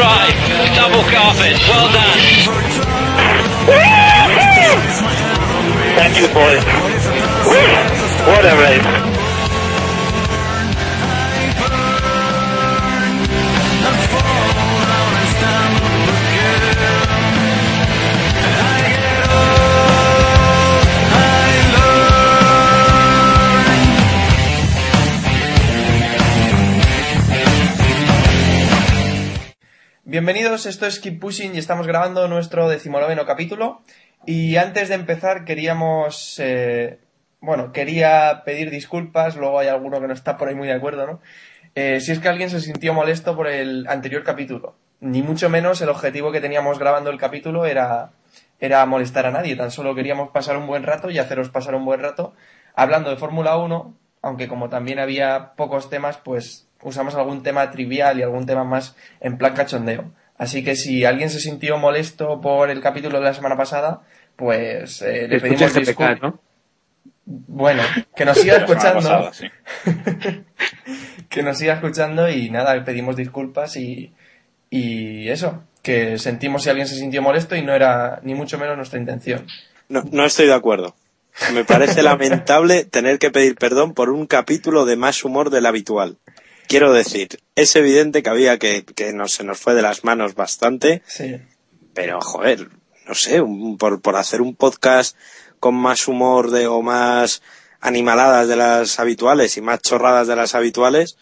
Drive, double carpet, well done. Thank you, boys. What a. Bienvenidos, esto es Keep Pushing y estamos grabando nuestro decimonoveno capítulo. Y antes de empezar queríamos, eh, bueno, quería pedir disculpas, luego hay alguno que no está por ahí muy de acuerdo, ¿no? Eh, si es que alguien se sintió molesto por el anterior capítulo. Ni mucho menos el objetivo que teníamos grabando el capítulo era, era molestar a nadie, tan solo queríamos pasar un buen rato y haceros pasar un buen rato hablando de Fórmula 1, aunque como también había pocos temas, pues usamos algún tema trivial y algún tema más en plan cachondeo. Así que si alguien se sintió molesto por el capítulo de la semana pasada, pues eh, le pedimos GPK, disculpas. ¿no? Bueno, que nos siga escuchando. pasada, sí. que nos siga escuchando y nada, le pedimos disculpas y, y eso, que sentimos si alguien se sintió molesto y no era ni mucho menos nuestra intención. No, no estoy de acuerdo. Me parece lamentable tener que pedir perdón por un capítulo de más humor del habitual. Quiero decir, es evidente que había que, que nos, se nos fue de las manos bastante, Sí. pero joder, no sé, un- por, por hacer un podcast con más humor de, o más animaladas de las habituales y más chorradas de las habituales,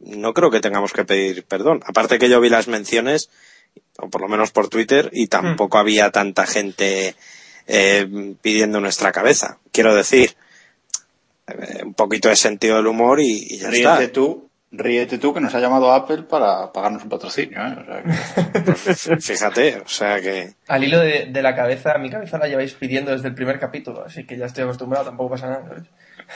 no creo que tengamos que pedir perdón. Aparte que yo vi las menciones, o por lo menos por Twitter, y tampoco había tanta gente eh, pidiendo nuestra cabeza. Quiero decir, eh, un poquito de sentido del humor y, y ya Ríete está. tú, ríete tú que nos ha llamado Apple para pagarnos un patrocinio, ¿eh? O sea que- Pues, fíjate, o sea que Al hilo de, de la cabeza, mi cabeza la lleváis pidiendo desde el primer capítulo, así que ya estoy acostumbrado, tampoco pasa nada.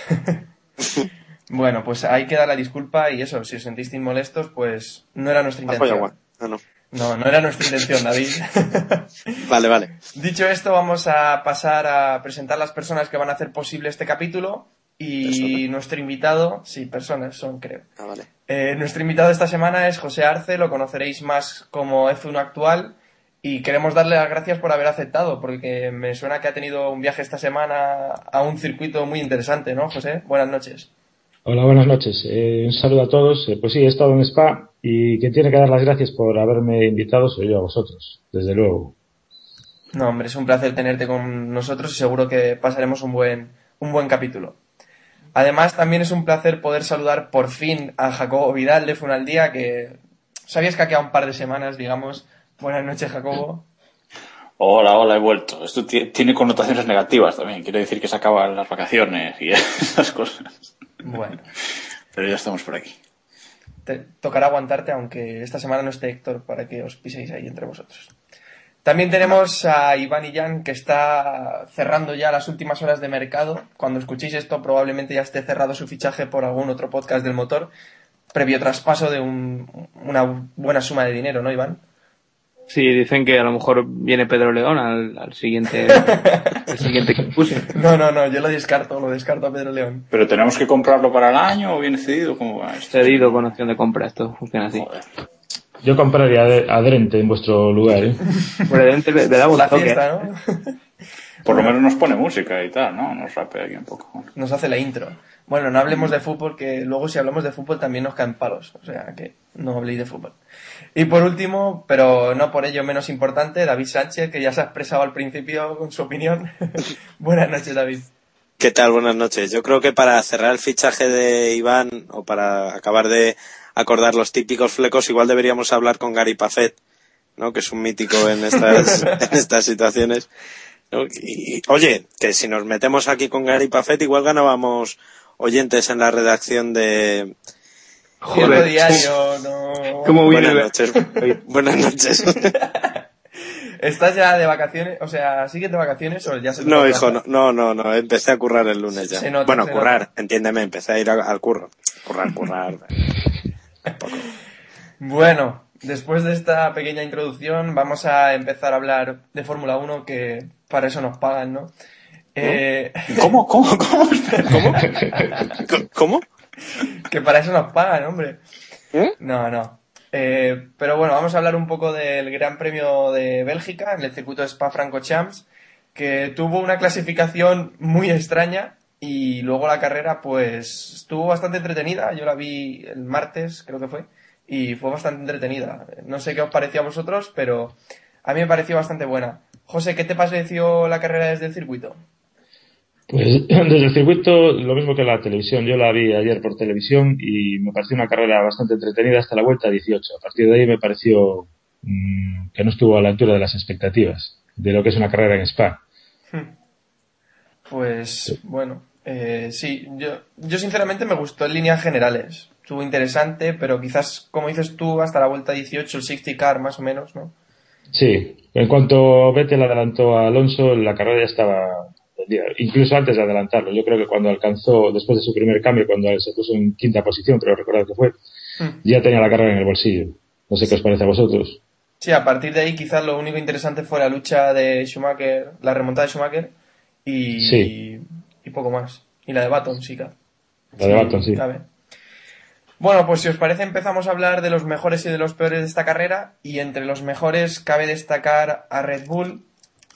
¿sabes? bueno, pues hay que dar la disculpa y eso, si os sentisteis molestos, pues no era nuestra intención. Ah, no. No, no era nuestra intención, David. Vale, vale. Dicho esto, vamos a pasar a presentar las personas que van a hacer posible este capítulo y nuestro invitado, sí, personas son, creo. Ah, vale. Eh, nuestro invitado de esta semana es José Arce, lo conoceréis más como F1 actual y queremos darle las gracias por haber aceptado porque me suena que ha tenido un viaje esta semana a un circuito muy interesante, ¿no, José? Buenas noches. Hola, buenas noches. Eh, un saludo a todos. Eh, pues sí, he estado en Spa y quien tiene que dar las gracias por haberme invitado soy yo a vosotros, desde luego. No, hombre, es un placer tenerte con nosotros y seguro que pasaremos un buen, un buen capítulo. Además, también es un placer poder saludar por fin a Jacobo Vidal de Funal Día, que sabías que ha quedado un par de semanas, digamos. Buenas noches, Jacobo. Hola, hola, he vuelto. Esto ti- tiene connotaciones negativas también. Quiere decir que se acaban las vacaciones y esas cosas. Bueno, Pero ya estamos por aquí. te tocará aguantarte, aunque esta semana no esté Héctor, para que os piséis ahí entre vosotros. También tenemos a Iván Illán, que está cerrando ya las últimas horas de mercado. Cuando escuchéis esto, probablemente ya esté cerrado su fichaje por algún otro podcast del motor, previo traspaso de un- una buena suma de dinero, ¿no, Iván? Sí, dicen que a lo mejor viene Pedro León al, al siguiente, al siguiente que puse. No, no, no, yo lo descarto, lo descarto a Pedro León. ¿Pero tenemos que comprarlo para el año o viene cedido? ¿Cómo va esto? Cedido con opción de compra, esto funciona así. Joder. Yo compraría a Drente en vuestro lugar, ¿eh? Le, le La un toque. fiesta, ¿no? Por lo menos nos pone música y tal, ¿no? Nos rapea aquí un poco. Nos hace la intro. Bueno, no hablemos de fútbol, que luego si hablamos de fútbol también nos caen palos. O sea, que no habléis de fútbol. Y por último, pero no por ello menos importante, David Sánchez, que ya se ha expresado al principio con su opinión. Buenas noches, David. ¿Qué tal? Buenas noches. Yo creo que para cerrar el fichaje de Iván o para acabar de acordar los típicos flecos, igual deberíamos hablar con Gary Pafet, ¿no? Que es un mítico en estas, en estas situaciones. ¿no? Y, oye, que si nos metemos aquí con Gary Pafet, igual ganábamos oyentes en la redacción de... Cierto diario, no... ¿Cómo viene? Buenas noches. Buenas noches. ¿Estás ya de vacaciones? O sea, ¿sigues de vacaciones o ya se te No, hijo, no, no, no, no, empecé a currar el lunes ya. Se nota, bueno, se currar, nota. entiéndeme, empecé a ir a- al curro. Currar, currar. Bueno, después de esta pequeña introducción, vamos a empezar a hablar de Fórmula 1, que para eso nos pagan, ¿no? Eh, ¿Cómo? ¿Cómo? ¿Cómo? ¿Cómo? ¿Cómo? que para eso nos pagan, hombre. ¿Eh? No, no. Eh, pero bueno, vamos a hablar un poco del Gran Premio de Bélgica en el circuito de Spa-Francorchamps, que tuvo una clasificación muy extraña y luego la carrera pues estuvo bastante entretenida. Yo la vi el martes, creo que fue, y fue bastante entretenida. No sé qué os pareció a vosotros, pero a mí me pareció bastante buena. José, ¿qué te pareció la carrera desde el circuito? Pues desde el circuito, lo mismo que la televisión. Yo la vi ayer por televisión y me pareció una carrera bastante entretenida hasta la vuelta 18. A partir de ahí me pareció mm, que no estuvo a la altura de las expectativas de lo que es una carrera en Spa. Pues bueno, eh, sí, yo, yo sinceramente me gustó en líneas generales. Estuvo interesante, pero quizás, como dices tú, hasta la vuelta 18, el 60 car más o menos, ¿no? Sí, en cuanto Vettel adelantó a Alonso, la carrera ya estaba. Incluso antes de adelantarlo. Yo creo que cuando alcanzó, después de su primer cambio, cuando se puso en quinta posición, creo recordar que fue, Hmm. ya tenía la carrera en el bolsillo. No sé qué os parece a vosotros. Sí, a partir de ahí quizás lo único interesante fue la lucha de Schumacher, la remontada de Schumacher y, Sí. Y poco más. Y la de Baton, sí, claro. La de Baton, sí. cabe. Bueno, pues si os parece empezamos a hablar de los mejores y de los peores de esta carrera y entre los mejores cabe destacar a Red Bull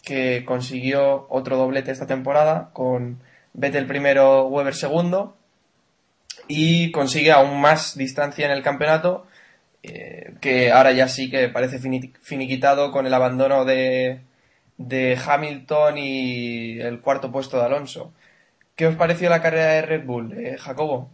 que consiguió otro doblete esta temporada con Vettel primero, Weber segundo y consigue aún más distancia en el campeonato eh, que ahora ya sí que parece fini- finiquitado con el abandono de, de Hamilton y el cuarto puesto de Alonso. ¿Qué os pareció la carrera de Red Bull, eh, Jacobo?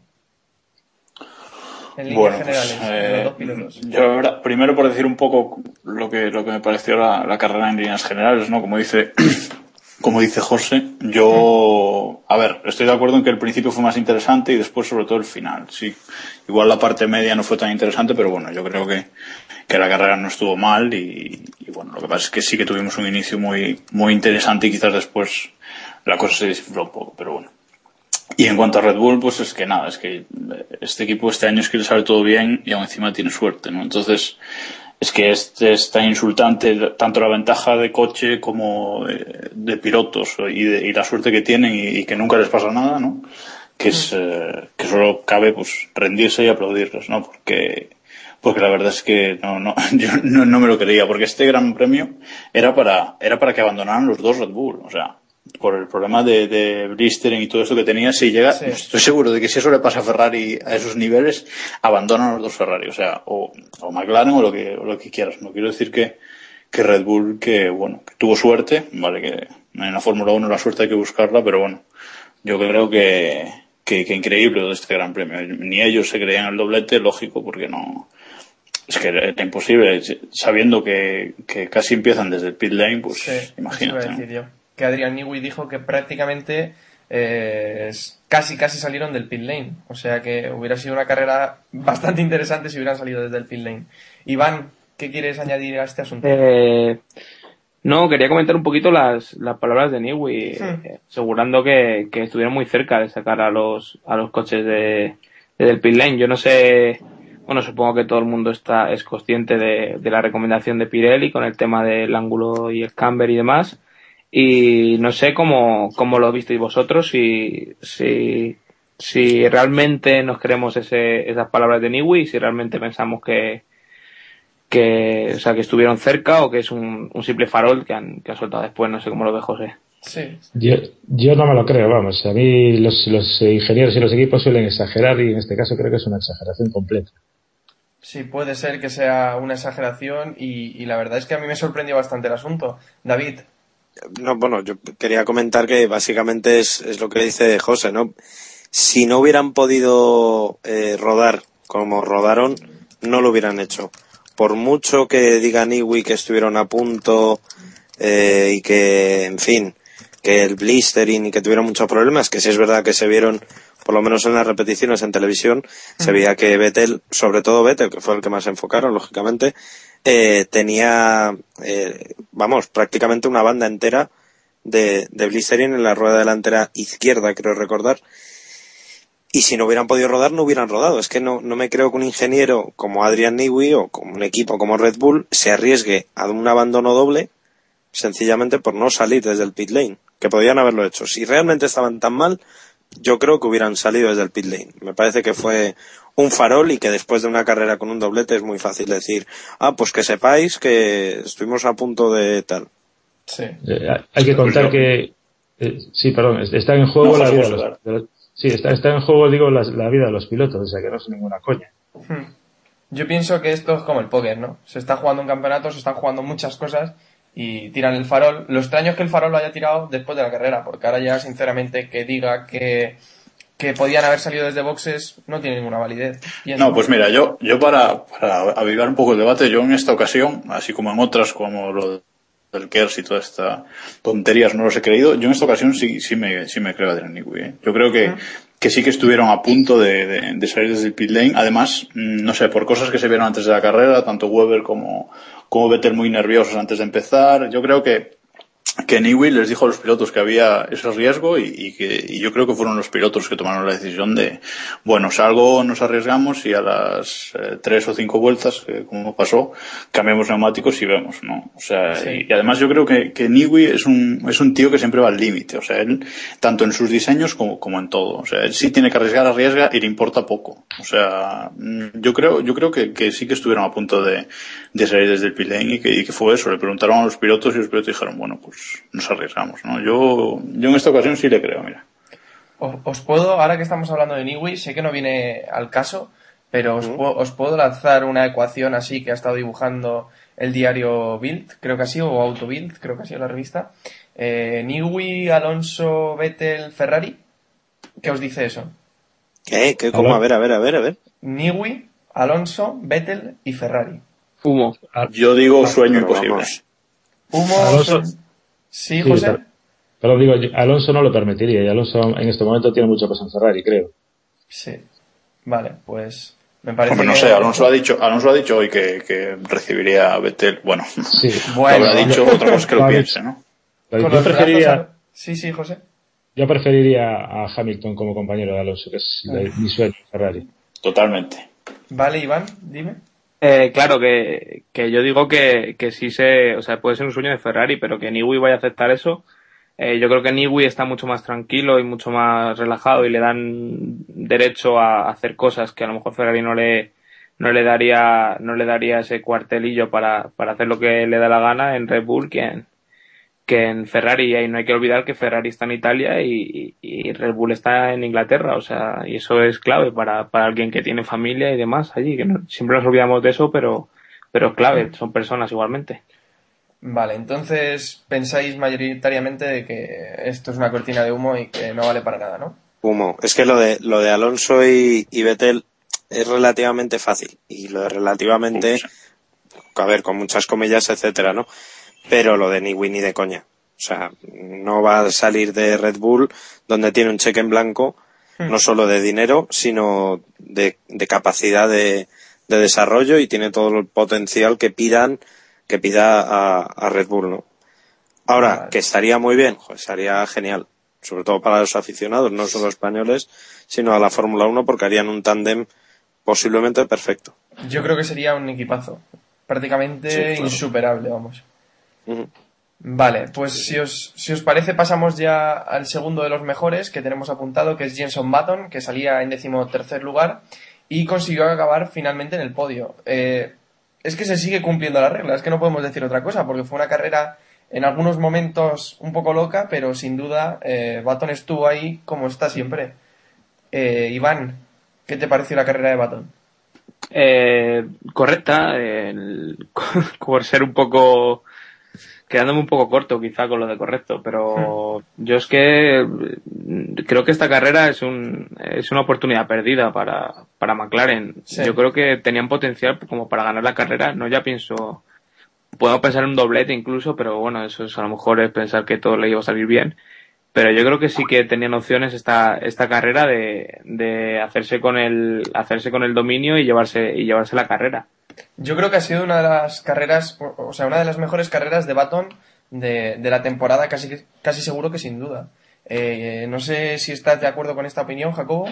En líneas Bueno, pues, generales, eh, los dos pilotos. yo primero por decir un poco lo que, lo que me pareció la, la carrera en líneas generales, ¿no? Como dice, como dice José, yo, a ver, estoy de acuerdo en que el principio fue más interesante y después sobre todo el final, sí. Igual la parte media no fue tan interesante, pero bueno, yo creo que, que la carrera no estuvo mal y, y bueno, lo que pasa es que sí que tuvimos un inicio muy, muy interesante y quizás después la cosa se desinfló un poco, pero bueno. Y en cuanto a Red Bull, pues es que nada, es que este equipo este año es que le sale todo bien y aún encima tiene suerte, ¿no? Entonces, es que este es tan insultante tanto la ventaja de coche como de, de pilotos y, de- y la suerte que tienen y, y que nunca les pasa nada, ¿no? Que es, eh, que solo cabe pues rendirse y aplaudirles, ¿no? Porque, porque la verdad es que no, no, yo no, no me lo creía, porque este gran premio era para, era para que abandonaran los dos Red Bull, o sea, por el problema de, de blistering y todo esto que tenía, si llega, Sí. estoy seguro de que si eso le pasa a Ferrari a esos niveles, abandonan los dos Ferrari, o sea, o, o McLaren o lo que, o lo que quieras. No quiero decir que, que Red Bull, que bueno, que tuvo suerte, vale, que en la Fórmula 1 la suerte hay que buscarla, pero bueno, yo creo que, que, que increíble todo este gran premio. Ni ellos se creían el doblete, lógico, porque no, es que era imposible, sabiendo que, que casi empiezan desde el pit lane, pues Sí, eso imagínate. Que Adrian Newey dijo que prácticamente eh, casi casi salieron del pit lane. O sea que hubiera sido una carrera bastante interesante si hubieran salido desde el pit lane. Iván, ¿qué quieres añadir a este asunto? Eh, no, quería comentar un poquito las, las palabras de Newey, eh, asegurando que, que estuvieron muy cerca de sacar a los, a los coches de, de del pit lane. Yo no sé, bueno, supongo que todo el mundo está, es consciente de, de la recomendación de Pirelli con el tema del ángulo y el camber y demás. Y no sé cómo, cómo lo visteis vosotros, si, si, si realmente nos creemos ese, esas palabras de Newey, si realmente pensamos que, que, o sea, que estuvieron cerca o que es un, un simple farol que han, que han soltado después, no sé cómo lo ve José. Sí. Yo, yo no me lo creo, vamos. A mí los, los ingenieros y los equipos suelen exagerar y en este caso creo que es una exageración completa. Sí, puede ser que sea una exageración y, y la verdad es que a mí me sorprendió bastante el asunto. David, No, bueno, yo quería comentar que básicamente es, es lo que dice José, ¿no? Si no hubieran podido eh, rodar como rodaron, no lo hubieran hecho. Por mucho que digan Iwi que estuvieron a punto eh, y que, en fin, que el blistering y que tuvieron muchos problemas, que sí es verdad que se vieron, por lo menos en las repeticiones en televisión, se veía que Vettel, sobre todo Vettel, que fue el que más se enfocaron, lógicamente, eh, tenía, eh, vamos, prácticamente una banda entera de, de en la rueda delantera izquierda, creo recordar. Y si no hubieran podido rodar, no hubieran rodado. Es que no, no me creo que un ingeniero como Adrian Newey o como un equipo como Red Bull se arriesgue a un abandono doble sencillamente por no salir desde el pit lane, que podían haberlo hecho. Si realmente estaban tan mal, yo creo que hubieran salido desde el pit lane. Me parece que fue un farol y que después de una carrera con un doblete es muy fácil decir, ah, pues que sepáis que estuvimos a punto de tal. sí. Eh, hay que contar que eh, sí, perdón, es- está en juego No, la vida de los, de los- sí, está, está en juego digo la, la vida de los pilotos, o sea que no es ninguna coña. Hmm. Yo pienso que esto es como el póker, ¿no? Se está jugando un campeonato, se están jugando muchas cosas y tiran el farol. Lo extraño es que el farol lo haya tirado después de la carrera, porque ahora ya, sinceramente, que diga que, que podían haber salido desde boxes no tiene ninguna validez. No, pues mira, yo, yo para, para avivar un poco el debate, yo en esta ocasión, así como en otras, como lo del Kers y toda esta tonterías, no los he creído, yo en esta ocasión sí, sí me, sí me creo a Adrian Newey, ¿eh? Yo creo que, que sí que estuvieron a punto de, salir desde el pit lane. Además, mm, no sé, por cosas que se vieron antes de la carrera, tanto Weber como, como Vettel muy nerviosos antes de empezar, yo creo que, que Newey les dijo a los pilotos que había ese riesgo y, y que y yo creo que fueron los pilotos que tomaron la decisión de, bueno, salgo, nos arriesgamos y a las eh, tres o cinco vueltas, eh, como pasó, cambiamos neumáticos y vemos, ¿no? O sea, Sí. y, y además yo creo que, que Newey es un, es un tío que siempre va al límite, o sea, él, tanto en sus diseños como, como en todo, o sea, él sí tiene que arriesgar, arriesga y le importa poco, o sea, mm, yo creo, yo creo que, que sí que estuvieron a punto de, de salir desde el pit lane y que, y que fue eso, le preguntaron a los pilotos y los pilotos dijeron, bueno, pues nos arriesgamos, ¿no? Yo, yo en esta ocasión sí le creo, mira. Os, os puedo, ahora que estamos hablando de Niwi, sé que no viene al caso, pero os, puedo, os puedo lanzar una ecuación así que ha estado dibujando el diario Bild, creo que ha sido, o Auto Bild, creo que ha sido la revista. Eh, Niwi, Alonso, Vettel, Ferrari. ¿Qué os dice eso? ¿Qué? ¿Qué? ¿Cómo? A ver, a ver, a ver, a ver. Niwi, Alonso, Vettel y Ferrari. Humo. Yo digo sueño imposible. Humo. Alonso- Sí, Sí, José. pero, pero digo, Alonso no lo permitiría y Alonso en este momento tiene mucho peso en Ferrari, creo. Sí. Vale, pues me parece Hombre, no que- sé, Alonso ha dicho, Alonso ha dicho hoy que, que recibiría a Vettel, bueno, Sí. Bueno, lo habrá dicho, otra cosa que lo piense, ¿no? Yo preferiría, a- Sí, sí, José. yo preferiría a Hamilton como compañero de Alonso, que es mi sueño en Ferrari. Totalmente. Vale, Iván, dime. Eh, claro que, que yo digo que, que sí se, o sea, puede ser un sueño de Ferrari, pero que Niwi vaya a aceptar eso. Eh, yo creo que Niwi está mucho más tranquilo y mucho más relajado y le dan derecho a hacer cosas que a lo mejor Ferrari no le, no le daría, no le daría ese cuartelillo para, para hacer lo que le da la gana en Red Bull que que en Ferrari. Y no hay que olvidar que Ferrari está en Italia y, y Red Bull está en Inglaterra. O sea, y eso es clave para, para alguien que tiene familia y demás allí. Que no- siempre nos olvidamos de eso, pero, pero es clave. Son personas igualmente. Vale, entonces pensáis mayoritariamente de que esto es una cortina de humo y que no vale para nada, ¿no? Humo. Es que lo de, lo de Alonso y, y Vettel es relativamente fácil. Y lo de relativamente, a ver, con muchas comillas, etcétera, ¿no? Pero lo de ni win ni de coña. O sea, no va a salir de Red Bull donde tiene un cheque en blanco, no solo de dinero, sino de, de capacidad de, de desarrollo y tiene todo el potencial que pidan, que pida a, a Red Bull, ¿no? Ahora, Vale. que estaría muy bien, estaría genial. Sobre todo para los aficionados, no solo españoles, sino a la Fórmula 1 porque harían un tándem posiblemente perfecto. Yo creo que sería un equipazo. Prácticamente Sí, claro. insuperable, vamos. Vale, pues si os, si os parece pasamos ya al segundo de los mejores que tenemos apuntado, que es Jenson Button, que salía en decimotercer lugar y consiguió acabar finalmente en el podio. Eh, es que se sigue cumpliendo la regla, es que no podemos decir otra cosa, porque fue una carrera en algunos momentos un poco loca, pero sin duda eh, Baton estuvo ahí como está siempre. Eh, Iván, ¿qué te pareció la carrera de Baton? Eh, correcta, el- por ser un poco quedándome un poco corto quizá con lo de correcto, pero yo es que mm, creo que esta carrera es un es una oportunidad perdida para, para McLaren. Sí. Yo creo que tenían potencial como para ganar la carrera, no ya pienso puedo pensar en un doblete incluso, pero bueno, eso es a lo mejor es pensar que todo le iba a salir bien. Pero yo creo que sí que tenían opciones esta, esta carrera de, de hacerse con el, hacerse con el dominio y llevarse, y llevarse la carrera. Yo creo que ha sido una de las carreras, o sea, una de las mejores carreras de Baton de, la temporada, casi, casi seguro que sin duda. Eh, no sé si estás de acuerdo con esta opinión, Jacobo.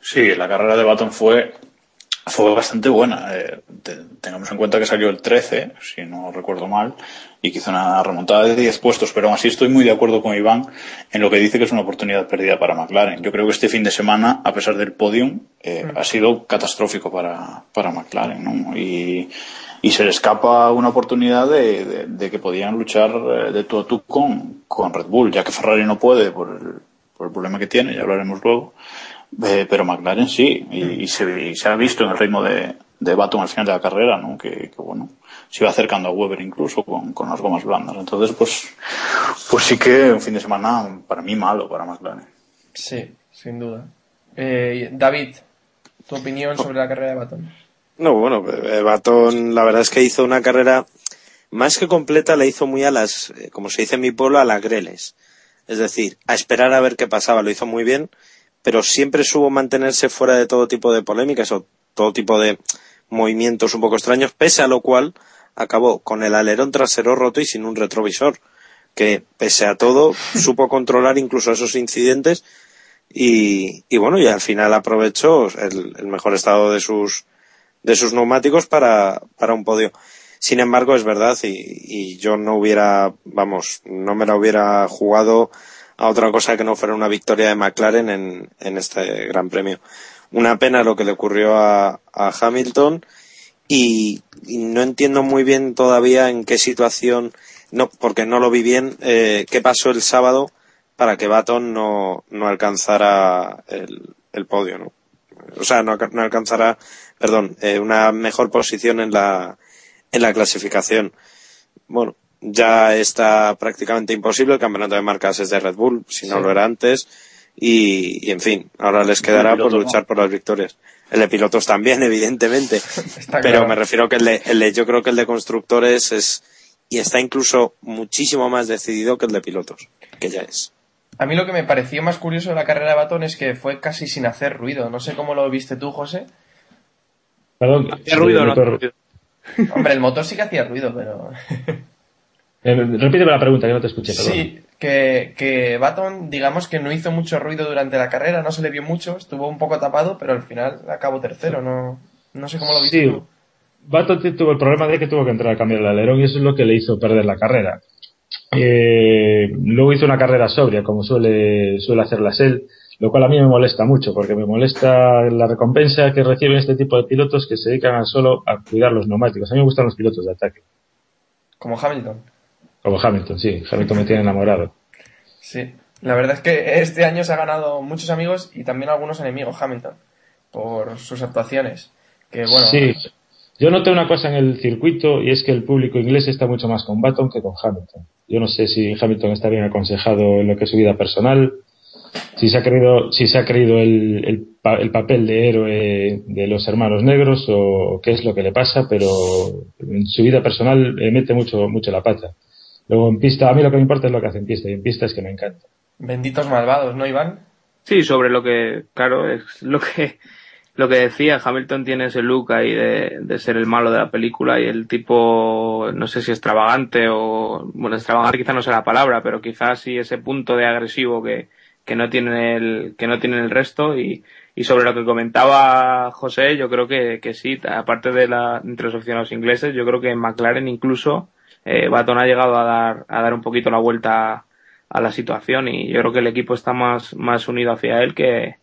Sí, la carrera de Baton fue, fue bastante buena. Eh, te- tengamos en cuenta que salió el 13, si no recuerdo mal, y que hizo una remontada de 10 puestos, pero aún así estoy muy de acuerdo con Iván en lo que dice que es una oportunidad perdida para McLaren. Yo creo que este fin de semana, a pesar del podium, eh, ha sido catastrófico para, para McLaren, ¿no? Y, y se le escapa una oportunidad de, de- de que podían luchar eh, de tú a tú con, con Red Bull, ya que Ferrari no puede por el, por el problema que tiene, ya hablaremos luego. Eh, pero McLaren sí, y, y se, y se ha visto en el ritmo de, de Baton al final de la carrera, ¿no? Que, que, bueno, se iba acercando a Weber incluso con, con las gomas blandas. Entonces, pues, pues sí que un fin de semana para mí malo para McLaren. Sí, sin duda. Eh, David, tu opinión sobre la carrera de Baton. No, bueno, eh, Baton la verdad es que hizo una carrera más que completa, la hizo muy a las, eh, como se dice en mi pueblo, a las greles. Es decir, a esperar a ver qué pasaba. Lo hizo muy bien, pero siempre supo mantenerse fuera de todo tipo de polémicas o todo tipo de movimientos un poco extraños, pese a lo cual acabó con el alerón trasero roto y sin un retrovisor, que pese a todo supo controlar incluso esos incidentes y, y bueno, y al final aprovechó el, el mejor estado de sus, de sus neumáticos para, para un podio. Sin embargo, es verdad, y, y yo no hubiera, vamos, no me la hubiera jugado a otra cosa que no fuera una victoria de McLaren en, en este Gran Premio. Una pena lo que le ocurrió a, Hamilton y, no entiendo muy bien todavía en qué situación, no, porque no lo vi bien, eh, qué pasó el sábado para que Baton no, no alcanzara el, podio, ¿no? O sea, no, no alcanzara, perdón, eh, una mejor posición en la, en la clasificación. Bueno, ya está prácticamente imposible. El campeonato de marcas es de Red Bull, si no Sí. lo era antes. Y, y, en fin, ahora les quedará por luchar por las victorias. El de pilotos también, evidentemente. Pero claro. me refiero que el de, el de- yo creo que el de constructores es, y está incluso muchísimo más decidido que el de pilotos, que ya es. A mí lo que me pareció más curioso de la carrera de Baton es que fue casi sin hacer ruido. No sé cómo lo viste tú, José. Perdón. ¿Hacía ruido no? Hombre, el motor sí que hacía ruido, pero... eh, repíteme la pregunta, que no te escuché. perdón. Sí, que, que Baton, digamos que no hizo mucho ruido durante la carrera, no se le vio mucho, estuvo un poco tapado, pero al final acabó tercero, no, no sé cómo lo viste Sí, tú. Baton tuvo el problema de que tuvo que entrar a cambiar el alerón y eso es lo que le hizo perder la carrera. Eh, luego hizo una carrera sobria, como suele, suele hacerlas él, lo cual a mí me molesta mucho, porque me molesta la recompensa que reciben este tipo de pilotos que se dedican solo a cuidar los neumáticos. A mí me gustan los pilotos de ataque, Como Hamilton. Como Hamilton, sí. Hamilton me tiene enamorado. Sí, la verdad es que este año se ha ganado muchos amigos y también algunos enemigos Hamilton por sus actuaciones. Que bueno, Sí, yo noté una cosa en el circuito y es que el público inglés está mucho más con Baton que con Hamilton. Yo no sé si Hamilton está bien aconsejado en lo que es su vida personal, si se ha creído, si se ha creído el, el, el papel de héroe de los hermanos negros o qué es lo que le pasa, pero en su vida personal mete mucho, mucho la pata. Luego en pista, a mí lo que me importa es lo que hace en pista y en pista es que me encanta. benditos malvados, ¿no, Iván? Sí, sobre lo que, claro, es lo que, lo que decía, Hamilton tiene ese look ahí de, de ser el malo de la película y el tipo, no sé si extravagante o, bueno, extravagante quizá no sea la palabra, pero quizás sí ese punto de agresivo que, que no tiene el, que no tiene el resto y, y sobre lo que comentaba José, yo creo que, que sí, aparte de la, entre los aficionados ingleses, yo creo que en McLaren incluso, eh, Baton ha llegado a dar, a dar un poquito la vuelta a la situación y yo creo que el equipo está más, más unido hacia él que,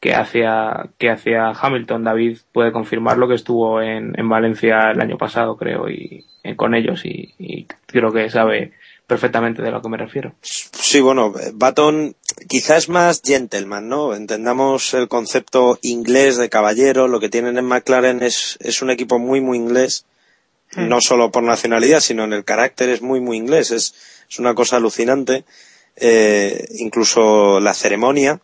que hacia, que hacia Hamilton. David puede confirmar lo que estuvo en, en Valencia el año pasado, creo, y, y con ellos, y, creo que sabe perfectamente de lo que me refiero. Sí, bueno, Baton quizás más gentleman, ¿no? Entendamos el concepto inglés de caballero. Lo que tienen en McLaren es, es un equipo muy, muy inglés. No solo por nacionalidad, sino en el carácter es muy, muy inglés. Es, es una cosa alucinante. Eh, incluso la ceremonia,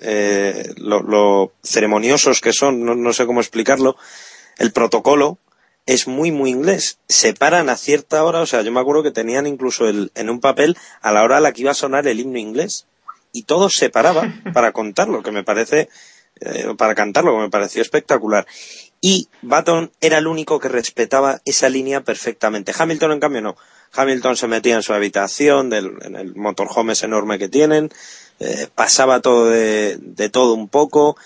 eh, lo, lo ceremoniosos que son, no, no sé cómo explicarlo. El protocolo, es muy, muy inglés. Se paran a cierta hora, o sea, yo me acuerdo que tenían incluso el, en un papel a la hora a la que iba a sonar el himno inglés. Y todos se paraban para contarlo, que me parece, eh, para cantarlo, me pareció espectacular. Y Baton era el único que respetaba esa línea perfectamente. Hamilton, en cambio, no. Hamilton se metía en su habitación, del, en el motorhome ese enorme que tienen, eh, pasaba todo de, de todo un poco.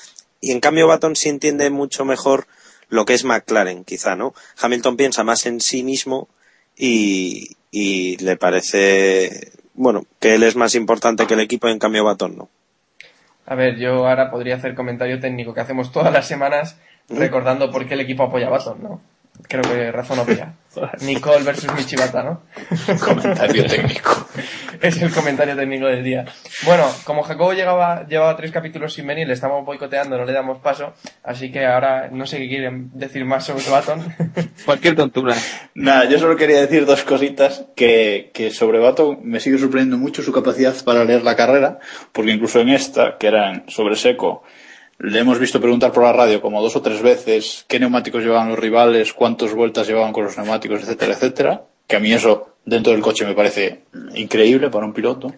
Y en cambio, Baton sí entiende mucho mejor lo que es McLaren, quizá, ¿no? Hamilton piensa más en sí mismo y, le parece, bueno, que él es más importante que el equipo en cambio Baton no. A ver, yo ahora podría hacer comentario técnico que hacemos todas las semanas recordando por qué el equipo apoya a Baton, ¿no? Creo que razón obvia. Nicole versus Michibata, ¿no? Comentario técnico. es el comentario técnico del día. Bueno, como Jacobo llegaba, llevaba tres capítulos sin venir, le estamos boicoteando, no le damos paso, así que ahora no sé qué quieren decir más sobre Baton. Cualquier tontura. Nada, yo solo quería decir dos cositas que, que sobre Baton me sigue sorprendiendo mucho su capacidad para leer la carrera, porque incluso en esta, que era en sobre seco, le hemos visto preguntar por la radio como dos o tres veces qué neumáticos llevaban los rivales, cuántas vueltas llevaban con los neumáticos, etcétera, etcétera. Que a mí eso dentro del coche me parece increíble para un piloto.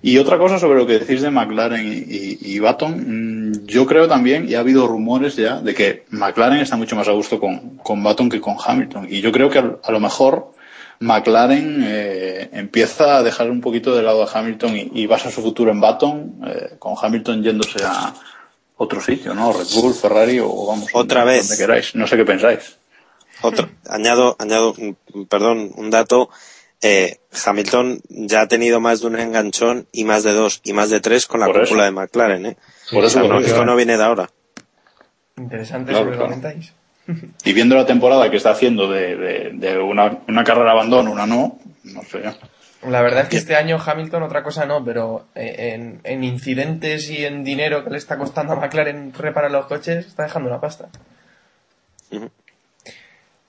Y otra cosa sobre lo que decís de McLaren y, y, Baton, mm, yo creo también, y ha habido rumores ya, de que McLaren está mucho más a gusto con, con Baton que con Hamilton. Y yo creo que a, lo mejor McLaren eh, empieza a dejar un poquito de lado a Hamilton y, y basa su futuro en Baton, eh, con Hamilton yéndose a otro sitio, ¿no? Red Bull, Ferrari o vamos. Otra donde, vez. Donde queráis. No sé qué pensáis. Otro, añado, añado, mm, perdón, un dato. Eh, Hamilton ya ha tenido más de un enganchón y más de dos y más de tres con la Por cúpula eso. de McLaren, ¿eh? Por O sea, eso, no, esto no viene de ahora. Interesante Claro, si comentáis. Y viendo la temporada que está haciendo de, de, de una, una carrera abandono, una no, no sé. La verdad es que este año Hamilton otra cosa no, pero eh, en, en incidentes y en dinero que le está costando a McLaren reparar los coches, está dejando una pasta.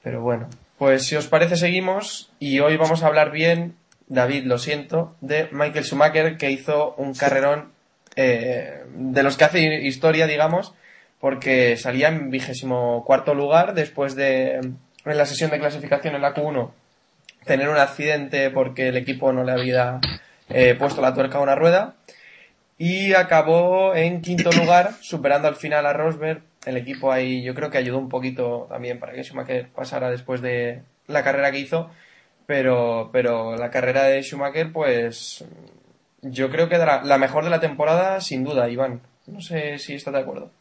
Pero bueno, pues si os parece seguimos y hoy vamos a hablar bien, David, lo siento, de Michael Schumacher que hizo un carrerón eh, de los que hace historia, digamos, porque salía en vigésimo cuarto lugar después de en la sesión de clasificación en la Q1 tener un accidente porque el equipo no le había eh, puesto la tuerca a una rueda. Y acabó en quinto lugar superando al final a Rosberg. El equipo ahí yo creo que ayudó un poquito también para que Schumacher pasara después de la carrera que hizo. Pero pero la carrera de Schumacher pues yo creo que era la mejor de la temporada sin duda Iván. No sé si estás de acuerdo.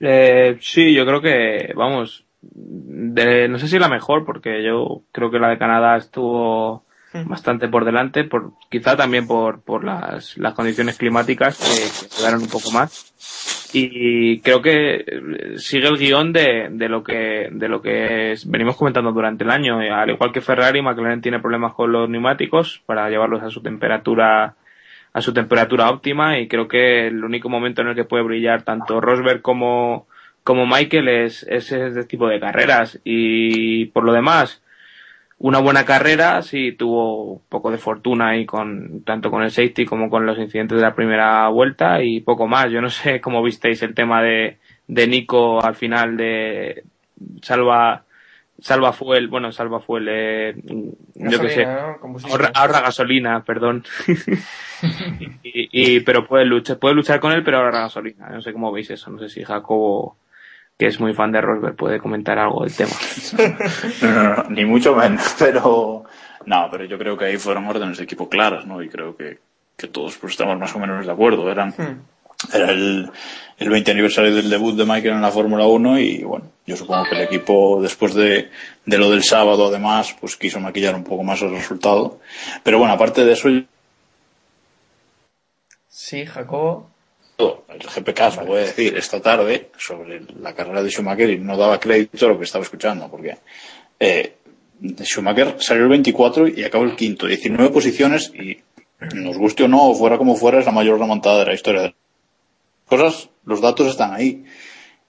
Eh, sí, yo creo que, vamos, de, no sé si la mejor, porque yo creo que la de Canadá estuvo bastante por delante, por, quizá también por, por las, las condiciones climáticas que, que ayudaron un poco más. Y creo que eh, sigue el guion de, de lo que, de lo que es- venimos comentando durante el año. Eh, Al igual que Ferrari, McLaren tiene problemas con los neumáticos para llevarlos a su temperatura a su temperatura óptima y creo que el único momento en el que puede brillar tanto Rosberg como, como Michael es, es ese tipo de carreras y por lo demás una buena carrera sí tuvo un poco de fortuna ahí con tanto con el safety como con los incidentes de la primera vuelta y poco más yo no sé cómo visteis el tema de, de Nico al final de salva salva fuel bueno salva fuel eh, yo qué sé ¿no? Ahorra gasolina, perdón. y, y- pero puede luchar, puede luchar con él, pero ahorra gasolina. No sé cómo veis eso. No sé si Jacobo, que es muy fan de Rosberg, puede comentar algo del tema. No, no, no, ni mucho menos, pero no, pero yo creo que ahí fueron órdenes de equipo claras, ¿no? Y creo que, que todos pues estamos más o menos de acuerdo. Eran, Hmm. era el, el 20 aniversario del debut de Michael en la Fórmula 1 y bueno, yo supongo que el equipo después de, de lo del sábado además, pues quiso maquillar un poco más el resultado. Pero bueno, aparte de eso, sí Jacobo. El GPK, lo voy a decir, esta tarde sobre la carrera de Schumacher y no daba crédito a lo que estaba escuchando, porque eh, Schumacher salió el 24 y acabó el quinto, 19 posiciones y nos guste o no, fuera como fuera, es la mayor remontada de la historia. de Cosas, los datos están ahí.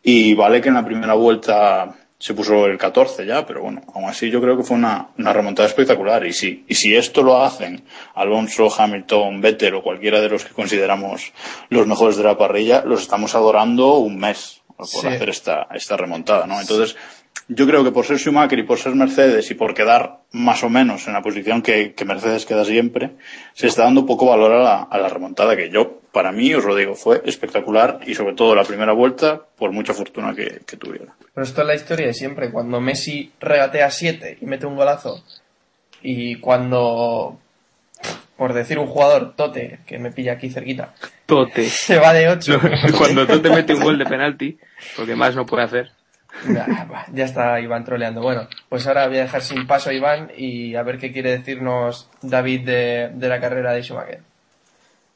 Y vale que en la primera vuelta se puso el 14 ya, pero bueno, aún así yo creo que fue una, una remontada espectacular. Y si, y si esto lo hacen Alonso, Hamilton, Vettel o cualquiera de los que consideramos los mejores de la parrilla, los estamos adorando un mes por Sí. hacer esta, esta remontada, ¿no? Entonces, yo creo que por ser Schumacher y por ser Mercedes y por quedar más o menos en la posición que, que Mercedes queda siempre, se está dando poco valor a la, a la remontada que yo, para mí, os lo digo, fue espectacular y sobre todo la primera vuelta, por mucha fortuna que, que tuviera. Pero esto es la historia de siempre. Cuando Messi regatea 7 y mete un golazo, y cuando, por decir un jugador, Tote, que me pilla aquí cerquita, Tote. se va de 8. Cuando tú te metes un gol de penalti, porque más no puede hacer. ya está Iván troleando. Bueno, pues ahora voy a dejar sin paso a Iván y a ver qué quiere decirnos David de, de la carrera de Schumacher.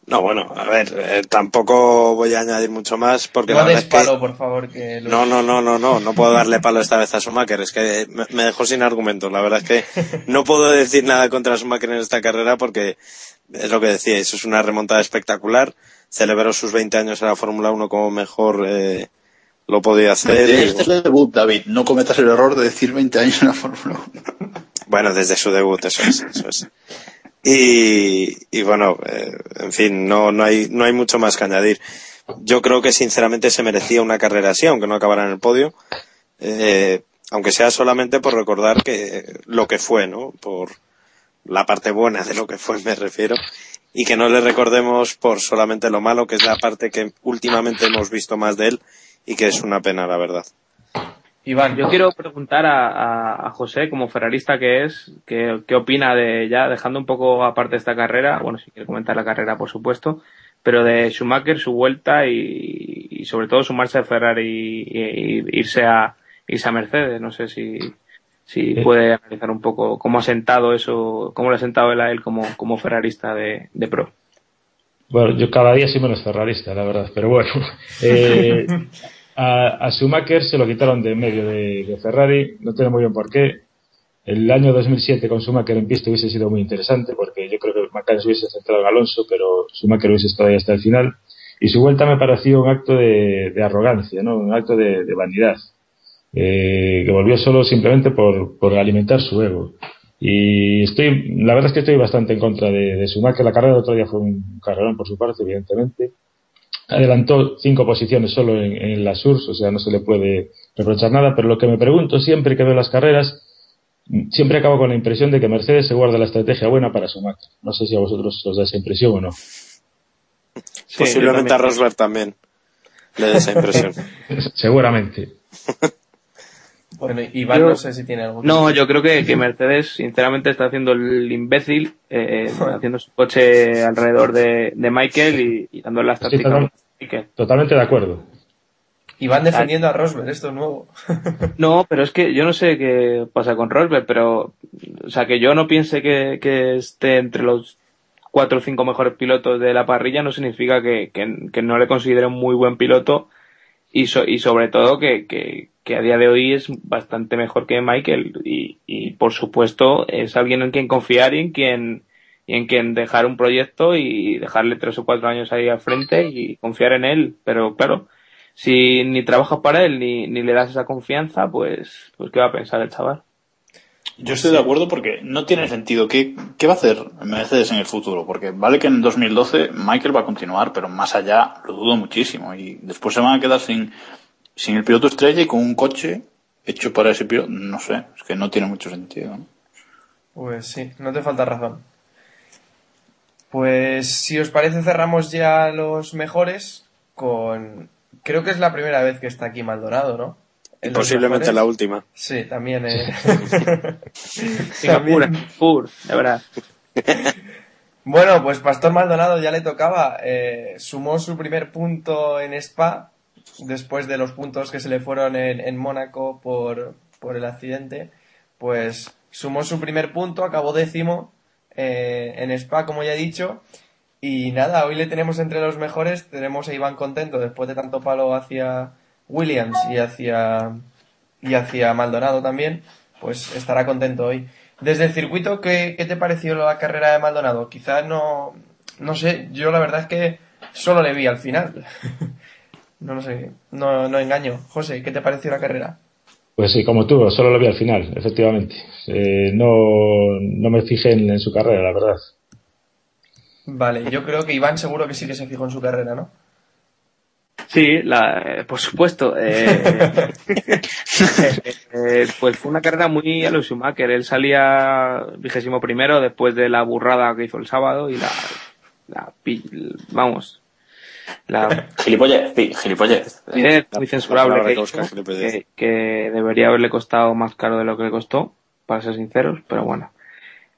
No, bueno, a ver, eh, tampoco voy a añadir mucho más porque No des es que... palo, por favor, que No, no, no, no, no, no puedo darle palo esta vez a Schumacher, es que me, me dejó sin argumentos. La verdad es que no puedo decir nada contra Schumacher en esta carrera porque es lo que decíais, es una remontada espectacular. Celebró sus 20 años en la Fórmula 1 como mejor eh, lo podía hacer. y- Este es el debut, David. No cometas el error de decir 20 años en la Fórmula 1. Bueno, desde su debut, eso es, eso es. Y, bueno, eh, en fin, no, no hay, no hay mucho más que añadir. Yo creo que sinceramente se merecía una carrera así, aunque no acabara en el podio. Eh, aunque sea solamente por recordar que lo que fue, ¿no? Por la parte buena de lo que fue, me refiero. Y que no le recordemos por solamente lo malo, que es la parte que últimamente hemos visto más de él y que es una pena, la verdad. Iván, Yo quiero preguntar a, a- a José, como ferrarista que es, qué, qué opina de ya, dejando un poco aparte esta carrera, bueno, si quiere comentar la carrera, por supuesto, pero de Schumacher, su vuelta y, y sobre todo su marcha de Ferrari y, y irse a irse a Mercedes. No sé si, si Sí. puede analizar un poco cómo ha sentado eso, cómo le ha sentado él a él como, como ferrarista de, de pro. Bueno, yo cada día soy menos ferrarista, la verdad, pero bueno. Eh, a, a Schumacher se lo quitaron de medio de, de Ferrari, no tengo muy bien por qué. El año 2007 con Schumacher en pista hubiese sido muy interesante porque yo creo que McLaren se hubiese centrado en Alonso, pero Schumacher hubiese estado ahí hasta el final. Y su vuelta me pareció un acto de, de arrogancia, ¿no? un acto de, de vanidad, eh, que volvió solo simplemente por, por alimentar su ego. Y estoy, la verdad es que estoy bastante en contra de, de Schumacher. La carrera del otro día fue un carrerón por su parte, evidentemente. Adelantó cinco posiciones solo en, en la SURS, o sea, no se le puede reprochar nada, pero lo que me pregunto siempre que veo las carreras, mm, siempre acabo con la impresión de que Mercedes se guarda la estrategia buena para Schumacher. No sé si a vosotros os da esa impresión o no. Sí, Posiblemente a también. Rosberg también le da esa impresión. Seguramente. bueno, Iván Yo- no sé si tiene algo No, yo creo que, que Mercedes sinceramente está haciendo el imbécil, eh, haciendo su coche alrededor de, de Michael y, y dándole las Sí, tácticas total- a Michael. Totalmente de acuerdo. Iván defendiendo a Rosberg, esto es nuevo. No, pero es que yo no sé qué pasa con Rosberg, pero, o sea, que yo no piense que, que esté entre los cuatro o cinco mejores pilotos de la parrilla no significa que, que, que no le considere un muy buen piloto y, so- y sobre todo que, que, que a día de hoy es bastante mejor que Michael y, y por supuesto es alguien en quien confiar y en quien y en quien dejar un proyecto y dejarle tres o cuatro años ahí al frente y confiar en él. Pero claro si ni trabajas para él ni, ni le das esa confianza pues pues qué va a pensar el chaval Yo estoy de acuerdo porque no tiene sentido. ¿Qué, ¿Qué va a hacer Mercedes en el futuro? Porque vale que en 2012 Michael va a continuar, pero más allá lo dudo muchísimo. Y después se van a quedar sin, sin el piloto estrella y con un coche hecho para ese piloto. No sé, es que no tiene mucho sentido. ¿no? Pues sí, no te falta razón. Pues si os parece cerramos ya los mejores con... Creo que es la primera vez que está aquí Maldonado, ¿no? Y posiblemente mejores. la última. Sí, también. Eh... De verdad. Bueno, pues Pastor Maldonado ya le tocaba. eh, sumó su primer punto en Spa después de los puntos que se le fueron en, en Mónaco por, por el accidente. Pues sumó su primer punto, acabó décimo eh, en Spa, como ya he dicho. Y nada, hoy le tenemos entre los mejores, tenemos a Iván contento después de tanto palo hacia Williams y hacia, y hacia Maldonado también, pues estará contento hoy. Desde el circuito, ¿qué, qué te pareció la carrera de Maldonado? Quizás no, no sé, yo la verdad es que solo le vi al final. no, no sé, no, no engaño. José, ¿qué te pareció la carrera? Pues sí, como tú, solo lo vi al final, efectivamente. Eh, no, no me fijé en, en su carrera, la verdad. Vale, yo creo que Iván seguro que sí que se fijó en su carrera, ¿no? Sí, la, eh, por supuesto. Eh, eh, pues fue una carrera muy a lo Schumacher. Él salía vigésimo primero después de la burrada que hizo el sábado y la, la vamos, la Gilipollez, sí, gilipollez. es muy censurable que, que busca hizo, gilipollez. que, que debería haberle costado más caro de lo que le costó, para ser sinceros, pero bueno.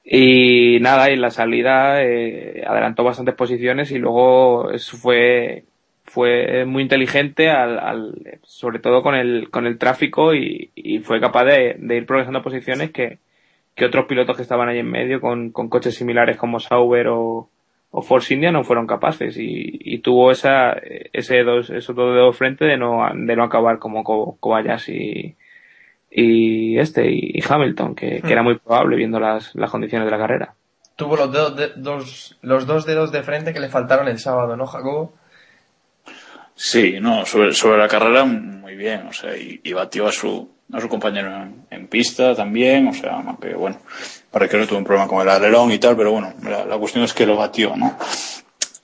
Y nada, y la salida eh, adelantó bastantes posiciones y luego eso fue fue muy inteligente al, al- sobre todo con el con el tráfico y, y fue capaz de, de ir progresando posiciones que, que otros pilotos que estaban ahí en medio con, con coches similares como Sauber o, o Force India no fueron capaces. Y, y tuvo esa ese dos esos dos dedos frente de no de no acabar como Ko- Kobayashi y este y Hamilton que, que era muy probable viendo las, las condiciones de la carrera. Tuvo los, dedos de- dos, los dos dedos de frente que le faltaron el sábado, ¿no, Jacobo? Sí, no, sobre, sobre la carrera muy bien, o sea, y, y batió a su, a su compañero en, en pista también, o sea, aunque bueno, para que no tuvo un problema con el alerón y tal, pero bueno, la, la cuestión es que lo batió, ¿no?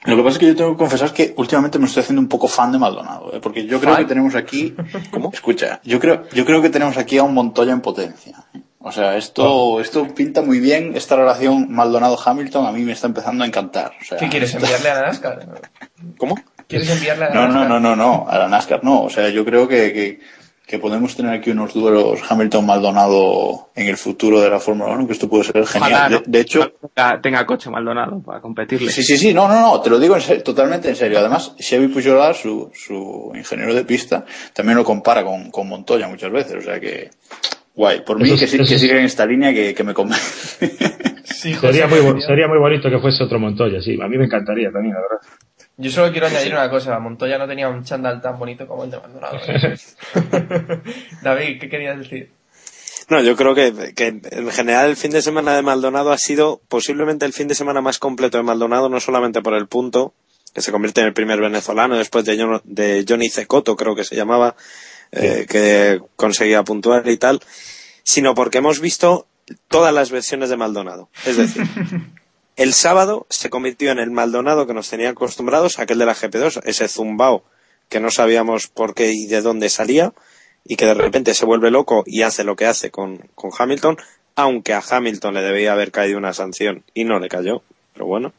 Lo que pasa es que yo tengo que confesar que últimamente me estoy haciendo un poco fan de Maldonado, ¿eh? porque yo creo ¿Fan? que tenemos aquí, ¿cómo? Escucha, yo creo, yo creo que tenemos aquí a un Montoya en potencia. O sea, esto, esto pinta muy bien, esta relación Maldonado-Hamilton a mí me está empezando a encantar. O sea, ¿Qué quieres enviarle a NASCAR? ¿Cómo? ¿Quieres enviarle a la No, NASCAR? no, no, no, no, a la NASCAR no. O sea, yo creo que, que, que podemos tener aquí unos duelos Hamilton-Maldonado en el futuro de la Fórmula 1, que esto puede ser genial. Ojalá, de, de hecho, tenga, tenga coche Maldonado para competirle sí, sí, sí, no, no, no, te lo digo en serio, totalmente en serio. Además, Chevy Pujolar, su, su ingeniero de pista, también lo compara con, con Montoya muchas veces. O sea que, guay. Por mí, que, sí- que sigan en esta línea que, que me convence. Sí, Sería muy, sería muy bonito que fuese otro Montoya, sí. A mí me encantaría también, la verdad. Yo solo quiero añadir una cosa. Montoya no tenía un chándal tan bonito como el de Maldonado. ¿eh? David, ¿qué querías decir? No, yo creo que, que en general el fin de semana de Maldonado ha sido posiblemente el fin de semana más completo de Maldonado, no solamente por el punto, que se convierte en el primer venezolano después de, de Johnny Cecoto, creo que se llamaba, eh, que conseguía puntuar y tal, sino porque hemos visto todas las versiones de Maldonado. Es decir, el sábado se convirtió en el Maldonado que nos tenía acostumbrados, aquel de la GP2, ese zumbao que no sabíamos por qué y de dónde salía, y que de repente se vuelve loco y hace lo que hace con, Hamilton, aunque a Hamilton le debía haber caído una sanción y no le cayó, pero bueno.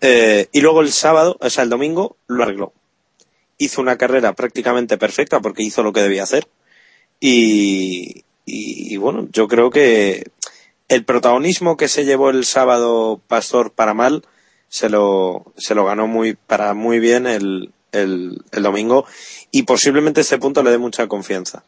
Eh, y luego el sábado, o sea, el domingo, lo arregló. Hizo una carrera prácticamente perfecta porque hizo lo que debía hacer. Y bueno, yo creo que el protagonismo que se llevó el sábado Pastor para mal se lo, se lo ganó muy, para muy bien el, el, el domingo y posiblemente este punto le dé mucha confianza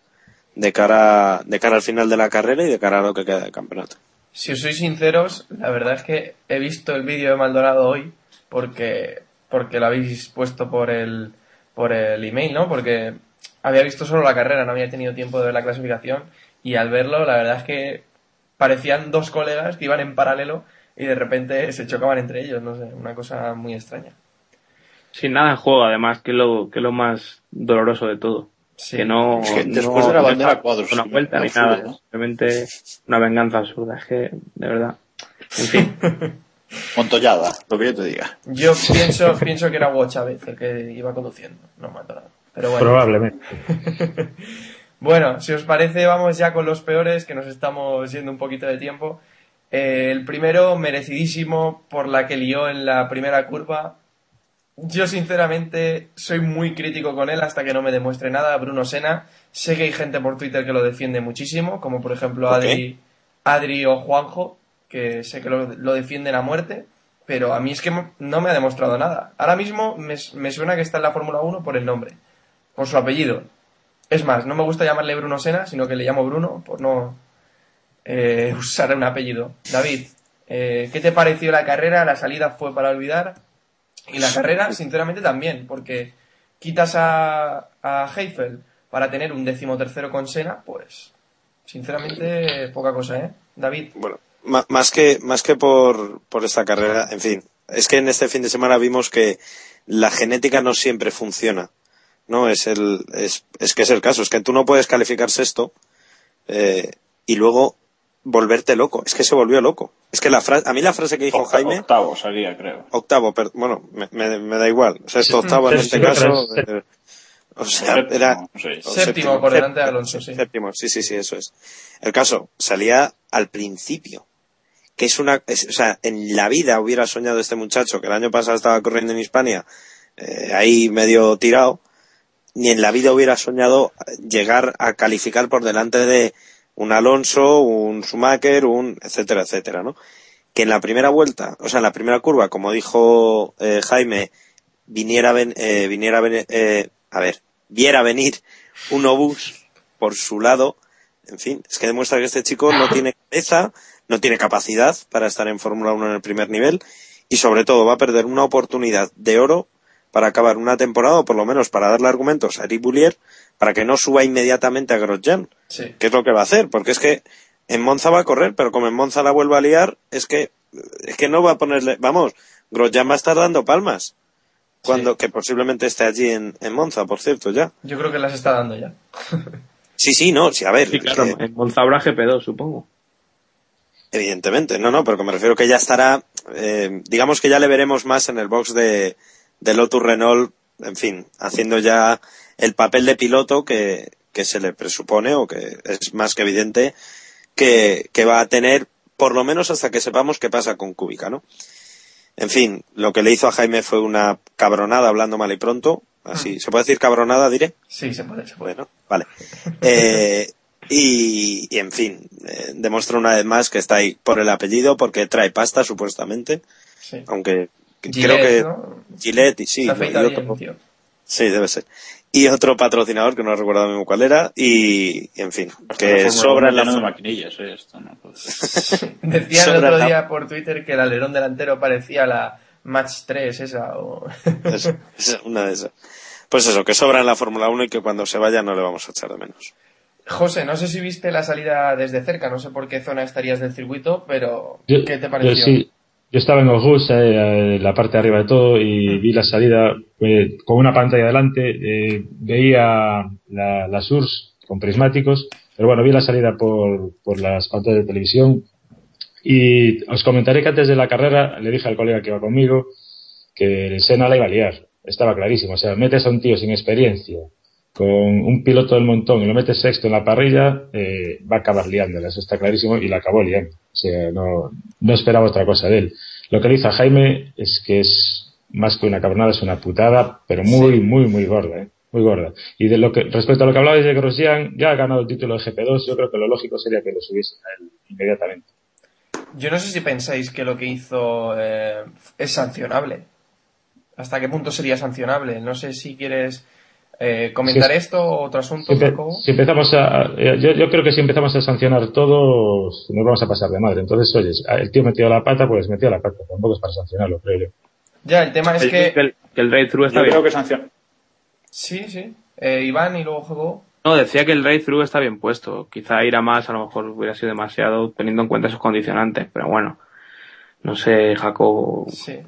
de cara, de cara al final de la carrera y de cara a lo que queda de campeonato. Si os sois sinceros, la verdad es que he visto el vídeo de Maldonado hoy porque, porque lo habéis puesto por el, por el email, ¿no? Porque había visto solo la carrera, no había tenido tiempo de ver la clasificación y al verlo, la verdad es que parecían dos colegas que iban en paralelo y de repente se chocaban entre ellos, no sé, una cosa muy extraña. sin nada en juego además que es lo que es lo más doloroso de todo Sí. que no Es que no después de la bandera cuadros, una vuelta ni nada ¿no? simplemente una venganza absurda es que de verdad en fin Montoyada, lo que yo te diga. Yo pienso, pienso que era Hugo Chávez el que iba conduciendo, no Maldonado. Pero bueno. Probablemente. Bueno, si os parece, vamos ya con los peores, que nos estamos yendo un poquito de tiempo. Eh, el primero, merecidísimo por la que lió en la primera curva. Yo, sinceramente, soy muy crítico con él hasta que no me demuestre nada. Bruno Sena. Sé que hay gente por Twitter que lo defiende muchísimo, como por ejemplo. Adri, Adri o Juanjo, que sé que lo, lo defienden a muerte. Pero a mí es que no me ha demostrado nada. Ahora mismo me, me suena que está en la Fórmula 1 por el nombre, por su apellido. Es más, no me gusta llamarle Bruno Sena, sino que le llamo Bruno por no eh, usar un apellido. David, eh, ¿qué te pareció la carrera? ¿La salida fue para olvidar? Y la carrera, sinceramente, también, porque quitas a, a Heifel para tener un decimotercero con Sena, pues, sinceramente, poca cosa, ¿eh? David. Bueno, más que, más que por, por esta carrera, en fin, es que en este fin de semana vimos que la genética no siempre funciona. No, es el, es, es que es el caso, es que tú no puedes calificar sexto, eh, y luego volverte loco. Es que se volvió loco. Es que la frase, a mí la frase que dijo Octa- Jaime, Octavo salía, creo. octavo, per- bueno, me, me- me da igual. O sea, esto octavo en Sí, este sí, caso, eh, o sea, Séptimo, era, Séptimo por delante de Alonso, sí. Séptimo, sí, sí, sí, eso es. El caso, salía al principio. Que es una, es- o sea, en la vida hubiera soñado este muchacho que el año pasado estaba corriendo en Hispania, eh, ahí medio tirado, ni en la vida hubiera soñado llegar a calificar por delante de un Alonso, un Schumacher, un etcétera, etcétera, ¿no? Que en la primera vuelta, o sea, en la primera curva, como dijo eh, Jaime, viniera, eh, viniera, eh, a ver, viera venir un obús por su lado, en fin, es que demuestra que este chico no tiene cabeza, no tiene capacidad para estar en Fórmula 1 en el primer nivel y sobre todo va a perder una oportunidad de oro para acabar una temporada o por lo menos para darle argumentos a Eric Boulier para que no suba inmediatamente a Grosjean, Sí. que es lo que va a hacer, porque es que en Monza va a correr, pero como en Monza la vuelva a liar, es que es que no va a ponerle, vamos, Grosjean va a estar dando palmas cuando Sí. que posiblemente esté allí en, en Monza, por cierto, ya. Yo creo que las está dando ya. Sí, sí, no, sí, a ver, Sí, claro, que- en Monza habrá GP2, supongo. Evidentemente, no, no, pero que me refiero que ya estará, eh, digamos que ya le veremos más en el box de, de Lotus Renault, en fin, haciendo ya el papel de piloto que, que se le presupone o que es más que evidente que, que va a tener, por lo menos hasta que sepamos qué pasa con Kubica, ¿no? En fin, lo que le hizo a Jaime fue una cabronada hablando mal y pronto, así, ¿se puede decir cabronada, diré? Sí, se puede, se puede. Bueno, vale. Eh, y, y, en fin, eh, demuestra una vez más que está ahí por el apellido, porque trae pasta, supuestamente. Sí. Aunque que- Gillette, creo que ¿no? Gillette, y sí, Se afeita y bien, otro- tío. sí, debe ser. Y otro patrocinador que no recuerdo mismo cuál era, y, en fin, que La Fórmula sobra en 1 la fo- maquinillas, eh, esto, ¿no? Pues- Decía el otro día por Twitter que el alerón delantero parecía la Match 3 esa o... Eso, una de esas. Pues eso, que sobra en la Fórmula 1 y que cuando se vaya no le vamos a echar de menos. José, no sé si viste la salida desde cerca, no sé por qué zona estarías del circuito, pero Yo- ¿qué te yo pareció? sí, yo estaba en August, eh, en la parte de arriba de todo, y vi la salida eh, con una pantalla delante. eh, veía la, las URS con prismáticos, pero bueno, vi la salida por, por las pantallas de televisión. Y os comentaré que antes de la carrera le dije al colega que iba conmigo que el Sena la iba a liar. Estaba clarísimo. O sea, metes a un tío sin experiencia con un piloto del montón y lo metes sexto en la parrilla, eh, va a acabar liándola. Eso está clarísimo y la acabó liando. O sea, no, no esperaba otra cosa de él. Lo que le hizo a Jaime es que es más que una cabronada, es una putada, pero muy, muy, muy gorda, ¿eh? Muy gorda. Y de lo que, respecto a lo que hablabais de Grosjean, ya ha ganado el título de GP2, yo creo que lo lógico sería que lo subiesen a él inmediatamente. Yo no sé si pensáis que lo que hizo eh, es sancionable. ¿Hasta qué punto sería sancionable? No sé si quieres eh, comentar Sí. esto o otro asunto, Si, si empezamos a, a- yo, yo creo que si empezamos a sancionar todo, nos vamos a pasar de madre. Entonces, oye, el tío metió la pata, pues metió la pata. Tampoco es para sancionarlo, creo yo. Ya, el tema es que... que el, que el está Yo bien. creo que sanciona. Sí, sí. Eh, Iván y luego Jacobo. No, decía que el drive-thru está bien puesto. Quizá ir a más a lo mejor hubiera sido demasiado teniendo en cuenta esos condicionantes, pero bueno. No sé, Jacobo. Sí,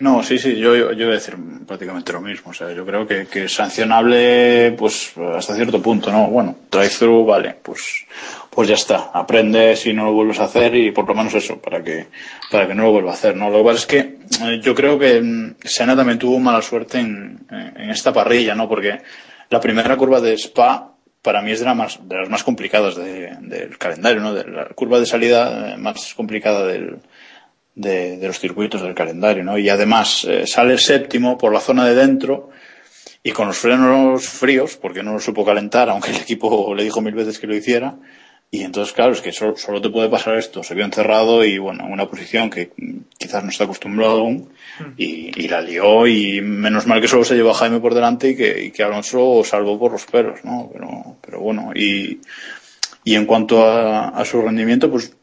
No, sí, sí, yo, yo, yo voy a decir prácticamente lo mismo. O sea, yo creo que, es sancionable, pues, hasta cierto punto, ¿no? Bueno, drive-thru, vale, pues, pues ya está. Aprende si no lo vuelves a hacer y por lo menos eso, para que, para que no lo vuelva a hacer, ¿no? Lo que pasa es que eh, yo creo que mm, Senna también tuvo mala suerte en, en esta parrilla, ¿no? Porque la primera curva de Spa, para mí es de, de las más complicadas de- del calendario, ¿no? La curva de salida eh, más complicada del, de, los circuitos del calendario, ¿no? Y además eh, sale séptimo por la zona de dentro y con los frenos fríos, porque no lo supo calentar, aunque el equipo le dijo mil veces que lo hiciera. Y entonces, claro, es que solo, te puede pasar esto. Se vio encerrado y, bueno, en una posición que quizás no está acostumbrado aún. Y, la lió y menos mal que solo se llevó a Jaime por delante y que, y que Alonso salvó por los pelos, ¿no? Pero, bueno, y, en cuanto a, a su rendimiento, pues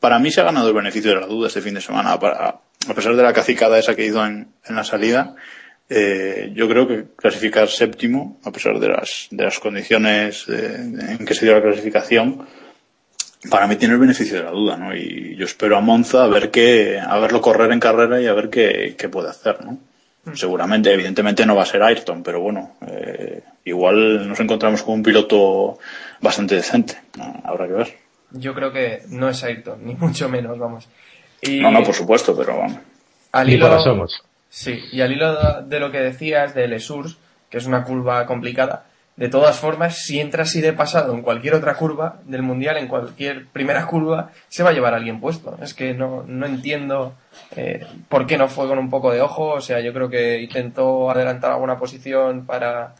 para mí se ha ganado el beneficio de la duda este fin de semana. Para, a pesar de la cacicada esa que hizo en, en la salida, eh, yo creo que clasificar séptimo, a pesar de las, de las condiciones eh, en que se dio la clasificación, para mí tiene el beneficio de la duda, ¿no? Y yo espero a Monza a ver qué, a verlo correr en carrera y a ver qué, qué puede hacer, ¿no? Seguramente, evidentemente no va a ser Ayrton, pero bueno, eh, igual nos encontramos con un piloto bastante decente. Habrá que ver. Yo creo que no es Ayrton, ni mucho menos, vamos. Y No, no, por supuesto, pero vamos. al hilo, para somos. sí, y al hilo de lo que decías de Lesurs, que es una curva complicada, de todas formas, si entra así de pasado en cualquier otra curva del mundial, en cualquier primera curva, se va a llevar a alguien puesto. Es que no, no entiendo eh, por qué no fue con un poco de ojo. O sea, yo creo que intentó adelantar alguna posición para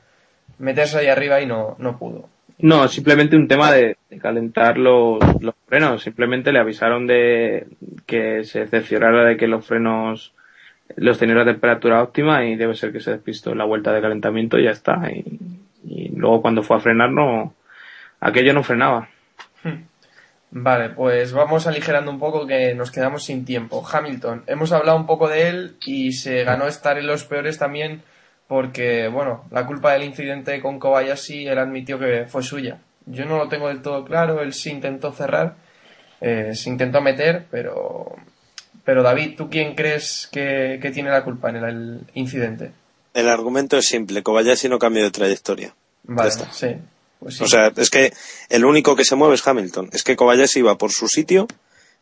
meterse ahí arriba y no, no pudo. No, simplemente un tema de, de calentar los, los frenos. Simplemente le avisaron de que se cerciorara de que los frenos los tenía a temperatura óptima y debe ser que se despistó en la vuelta de calentamiento y ya está. Y, y luego cuando fue a frenar no, aquello no frenaba. Vale, pues vamos aligerando un poco que nos quedamos sin tiempo. Hamilton, hemos hablado un poco de él y se ganó estar en los peores también porque, bueno, la culpa del incidente con Kobayashi él admitió que fue suya. Yo no lo tengo del todo claro, él sí intentó cerrar, eh, se intentó meter, pero, pero David, ¿tú quién crees que, que tiene la culpa en el, el incidente? El argumento es simple, Kobayashi no cambió de trayectoria. Vale, sí. Pues sí. O sea, es que el único que se mueve es Hamilton. Es que Kobayashi iba por su sitio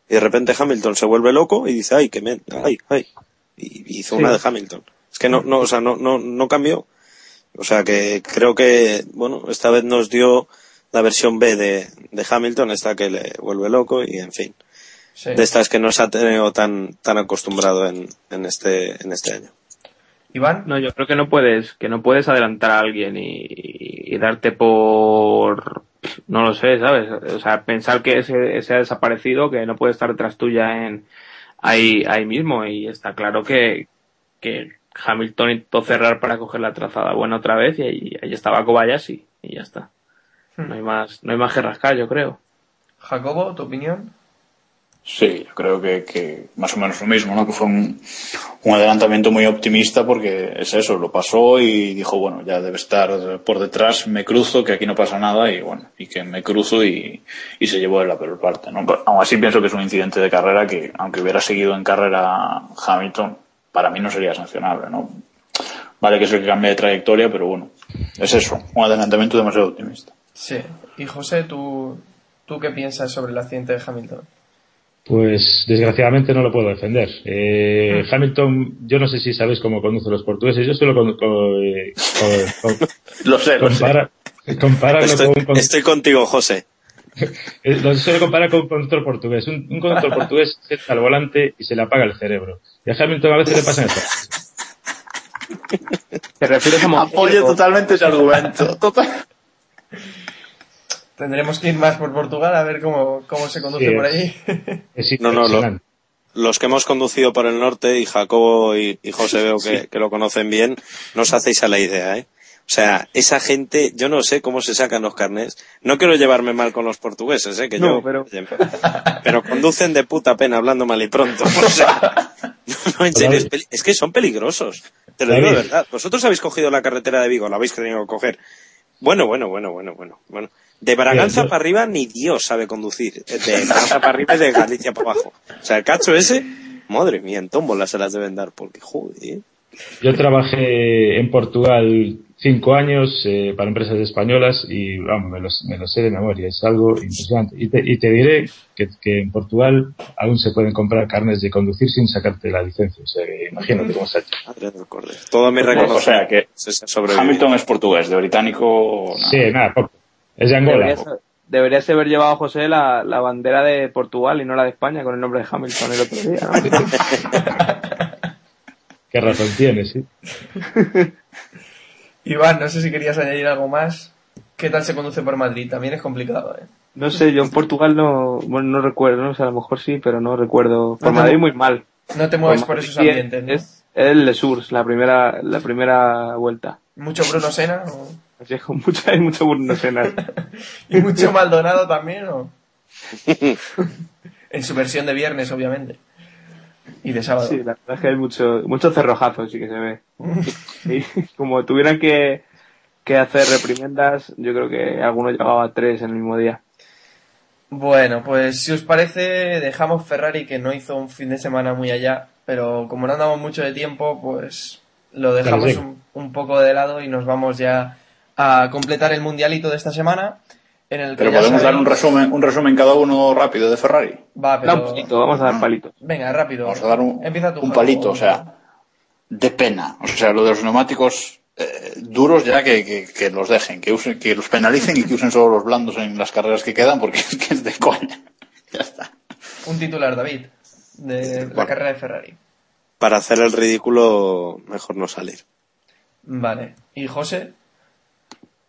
y de repente Hamilton se vuelve loco y dice, ay, que me, ay, ay. Y hizo una de Hamilton. Es que no, no, o sea, no, no, no cambió. O sea que creo que, bueno, esta vez nos dio la versión B de, de Hamilton, esta que le vuelve loco y en fin. sí. De estas que no se ha tenido tan, tan acostumbrado en, en este, en este año. Iván, No, yo creo que no puedes, que no puedes adelantar a alguien y, y darte por, no lo sé, ¿sabes? O sea, pensar que ese, ese ha desaparecido, que no puede estar detrás tuya en, ahí, ahí mismo y está claro que, que Hamilton intentó cerrar para coger la trazada buena otra vez y ahí, ahí estaba Kobayashi y ya está. No hay más, no hay más que rascar, yo creo. Jacobo, ¿tu opinión? Sí, yo creo que, que más o menos lo mismo, ¿no? Que fue un, un adelantamiento muy optimista porque es eso, lo pasó y dijo, bueno, ya debe estar por detrás, me cruzo, que aquí no pasa nada y bueno, y que me cruzo y, y se llevó de la peor parte, ¿no? Pero aún así pienso que es un incidente de carrera que, aunque hubiera seguido en carrera Hamilton, para mí no sería sancionable, ¿no? Vale que es el que cambia de trayectoria, pero bueno, es eso, un adelantamiento demasiado optimista. Sí. Y José, ¿tú, ¿tú qué piensas sobre el accidente de Hamilton? Pues desgraciadamente no lo puedo defender. Eh, Hamilton, yo no sé si sabéis cómo conducen los portugueses. Yo solo con, con- eh, con- con- Lo sé, lo sé. compara- Estoy, con- estoy contigo, José. eh, lo suelo comparar con un conductor portugués. Un, un conductor portugués se al volante y se le apaga el cerebro. Y a Hamilton a veces le pasa eso. ¿Te refieres a Apoyo totalmente ese argumento. Total. Tendremos que ir más por Portugal a ver cómo, cómo se conduce Sí, por allí. Es No, no, lo-. Los que hemos conducido por el norte, y Jacobo y, y José veo que, que lo conocen bien, no os hacéis a la idea, ¿eh? O sea, esa gente, yo no sé cómo se sacan los carnés. No quiero llevarme mal con los portugueses, ¿eh? Que No, yo, pero- pero conducen de puta pena hablando mal y pronto. O sea, no, en serio, es, que son peligrosos. Te lo digo de verdad. Vosotros habéis cogido la carretera de Vigo, la habéis tenido que coger. Bueno, bueno, bueno, bueno, bueno, bueno. De Braganza para arriba ni Dios sabe conducir. De Braganza para arriba y de Galicia para abajo. O sea, el cacho ese, madre mía, en tómbola se las deben dar porque, joder. Yo trabajé en Portugal cinco años eh, para empresas españolas y vamos, me los, me los sé de memoria. Es algo impresionante. Y te, y te diré que, que en Portugal aún se pueden comprar carnes de conducir sin sacarte la licencia. O sea, que imagínate cómo está hecho. Madre del cordero. Todo mi O reconocimiento. sea que se ha. Hamilton es portugués, de británico. no. Sí, nada, poco. Es de Angola. Deberías, deberías haber llevado, José, la, la bandera de Portugal y no la de España con el nombre de Hamilton el otro día. ¿no? Qué razón tiene, sí. Iván, no sé si querías añadir algo más. ¿Qué tal se conduce por Madrid? También es complicado, ¿eh? No sé, yo en Portugal no, bueno, no recuerdo, no sé, a lo mejor sí, pero no recuerdo. Por No Madrid mu- muy mal. No te mueves Por esos ambientes, ¿no? Es el Lesurs, la primera, la primera vuelta. ¿Mucho Bruno Sena? o- es, con mucho, hay mucho Bruno Senna. ¿Y mucho Maldonado también? ¿o? en su versión de viernes, obviamente. Y de sábado. Sí, la verdad es que hay mucho, mucho cerrojazo, sí que se ve. Y como tuvieran que, que hacer reprimendas, yo creo que alguno llegaba a tres en el mismo día. Bueno, pues si os parece, dejamos Ferrari que no hizo un fin de semana muy allá, pero como no andamos mucho de tiempo, pues lo dejamos sí. un, un poco de lado y nos vamos ya a completar el mundialito de esta semana. En el que Pero podemos dar un resumen, un resumen cada uno rápido de Ferrari. Va, un pero... palito, vamos a dar palitos. Venga, rápido. Vamos a dar un, Empieza tú, un palito, o sea, de pena. O sea, lo de los neumáticos eh, duros ya que, que, que los dejen, que usen, que los penalicen y que usen solo los blandos en las carreras que quedan porque es que es de coña. Ya está. Un titular, David, de la Bueno. carrera de Ferrari. Para hacer el ridículo, mejor no salir. Vale. ¿Y José?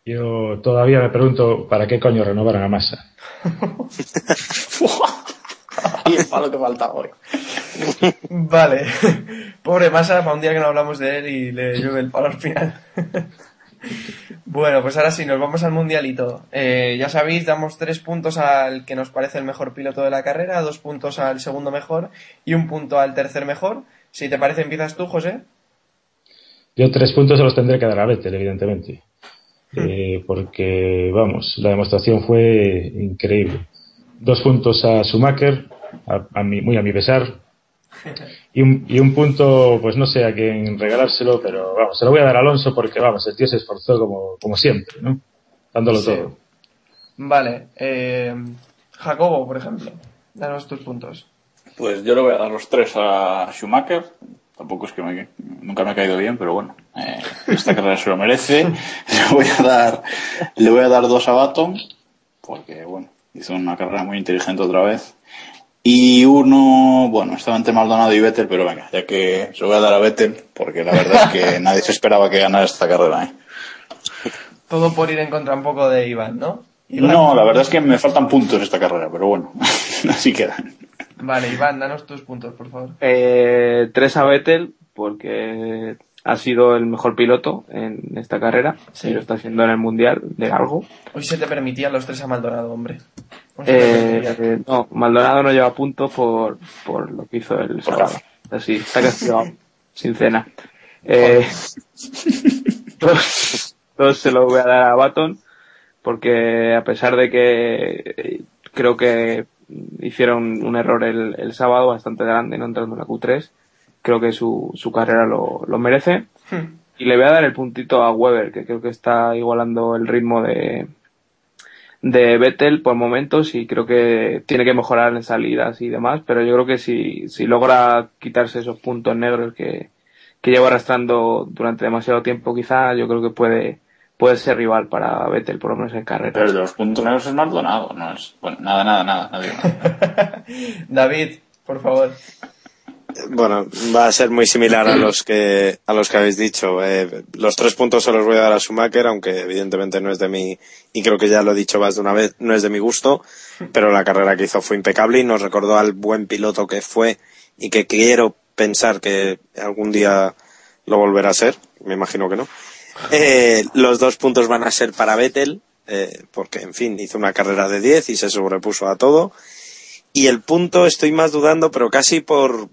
Yo todavía me pregunto para qué coño renovaron a Massa. y el palo que faltaba hoy. Vale. Pobre Massa, para un día que no hablamos de él y le llueve el palo al final. bueno, pues ahora sí, nos vamos al mundialito. Eh, ya sabéis, damos tres puntos al que nos parece el mejor piloto de la carrera, dos puntos al segundo mejor y un punto al tercer mejor. Si te parece, empiezas tú, José. Yo tres puntos se los tendré que dar a Vettel, evidentemente. Eh, porque, vamos, la demostración fue increíble. Dos puntos a Schumacher, a, a mi- muy a mi pesar. Y un, y un punto, pues no sé a quién regalárselo, pero vamos, se lo voy a dar a Alonso porque, vamos, el tío se esforzó como, como siempre, ¿no? Dándolo Sí. todo. Vale. Eh, Jacobo, por ejemplo. Danos tus puntos. Pues yo le voy a dar los tres a Schumacher. Tampoco es que me- nunca me ha caído bien, pero bueno, eh, esta carrera se lo merece. Le voy a dar, le voy a dar dos a Baton, porque bueno, hizo una carrera muy inteligente otra vez. Y uno, bueno, estaba entre Maldonado y Vettel, pero venga, ya que se lo voy a dar a Vettel, porque la verdad es que nadie se esperaba que ganara esta carrera, ¿eh? Todo por ir en contra un poco de Iván, ¿no? Iván. No, la verdad es que me faltan puntos esta carrera, pero bueno, así quedan. Vale, Iván, danos tus puntos, por favor. Eh, tres a Vettel, porque ha sido el mejor piloto en esta carrera. Sí. Y lo está haciendo en el Mundial de algo. Hoy se te permitían los tres a Maldonado, hombre. Eh, eh, no, Maldonado no lleva puntos por, por lo que hizo el sábado. Así, está castigado, sin cena. Eh, dos, dos se lo voy a dar a Baton, porque a pesar de que creo que hicieron un error el, el sábado bastante grande no entrando en la Q3, creo que su, su carrera lo, lo merece. Hmm. Y le voy a dar el puntito a Weber, que creo que está igualando el ritmo de, de Vettel por momentos y creo que tiene que mejorar en salidas y demás, pero yo creo que si, si logra quitarse esos puntos negros que, que lleva arrastrando durante demasiado tiempo quizá, yo creo que puede, puede ser rival para Vettel, por lo menos en carrera. Pero los puntos negros es Maldonado, no es, bueno, nada, nada, nada, nada. David, por favor. Bueno, va a ser muy similar a los que a los que habéis dicho. Eh, los tres puntos se los voy a dar a Schumacher, aunque evidentemente no es de mi y creo que ya lo he dicho más de una vez, no es de mi gusto, pero la carrera que hizo fue impecable y nos recordó al buen piloto que fue y que quiero pensar que algún día lo volverá a ser. Me imagino que no. Eh, los dos puntos van a ser para Vettel, eh, porque en fin hizo una carrera de 10 y se sobrepuso a todo. Y el punto estoy más dudando, pero casi por,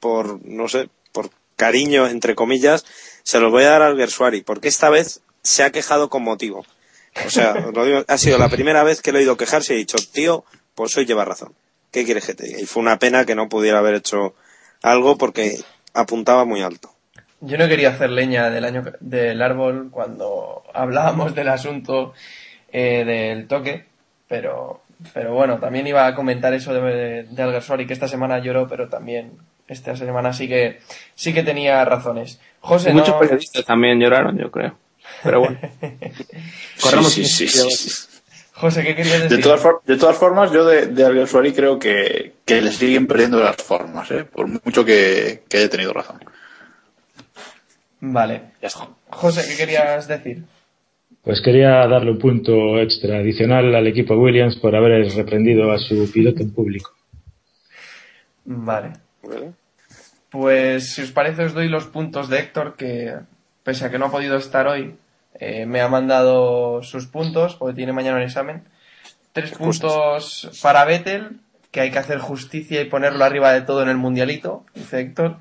por, no sé, por cariño, entre comillas, se los voy a dar al Gersuari, porque esta vez se ha quejado con motivo. O sea, lo ha sido la primera vez que lo he oído quejarse y he dicho, tío, pues hoy lleva razón. ¿Qué quieres que te diga? Y fue una pena que no pudiera haber hecho algo porque apuntaba muy alto. Yo no quería hacer leña del año del árbol cuando hablábamos del asunto eh, del toque, pero pero bueno, también iba a comentar eso de, de Alguersuari que esta semana lloró, pero también esta semana sí que sí que tenía razones. José, Muchos no... periodistas también lloraron, yo creo. Pero bueno. Corremos Sí, sí, sí, un- sí, sí. José, ¿qué querías De decir? todas, for- de todas formas, yo de, de Alguersuari creo que, que le siguen perdiendo las formas, ¿eh? por mucho que, que haya tenido razón. Vale. Ya está. José, ¿qué querías decir? Pues quería darle un punto extra adicional al equipo Williams por haber reprendido a su piloto en público. Vale. ¿Vale? Pues si os parece os doy los puntos de Héctor que pese a que no ha podido estar hoy eh, me ha mandado sus puntos porque tiene mañana un examen. Tres puntos para Vettel, que hay que hacer justicia y ponerlo arriba de todo en el mundialito, dice Héctor.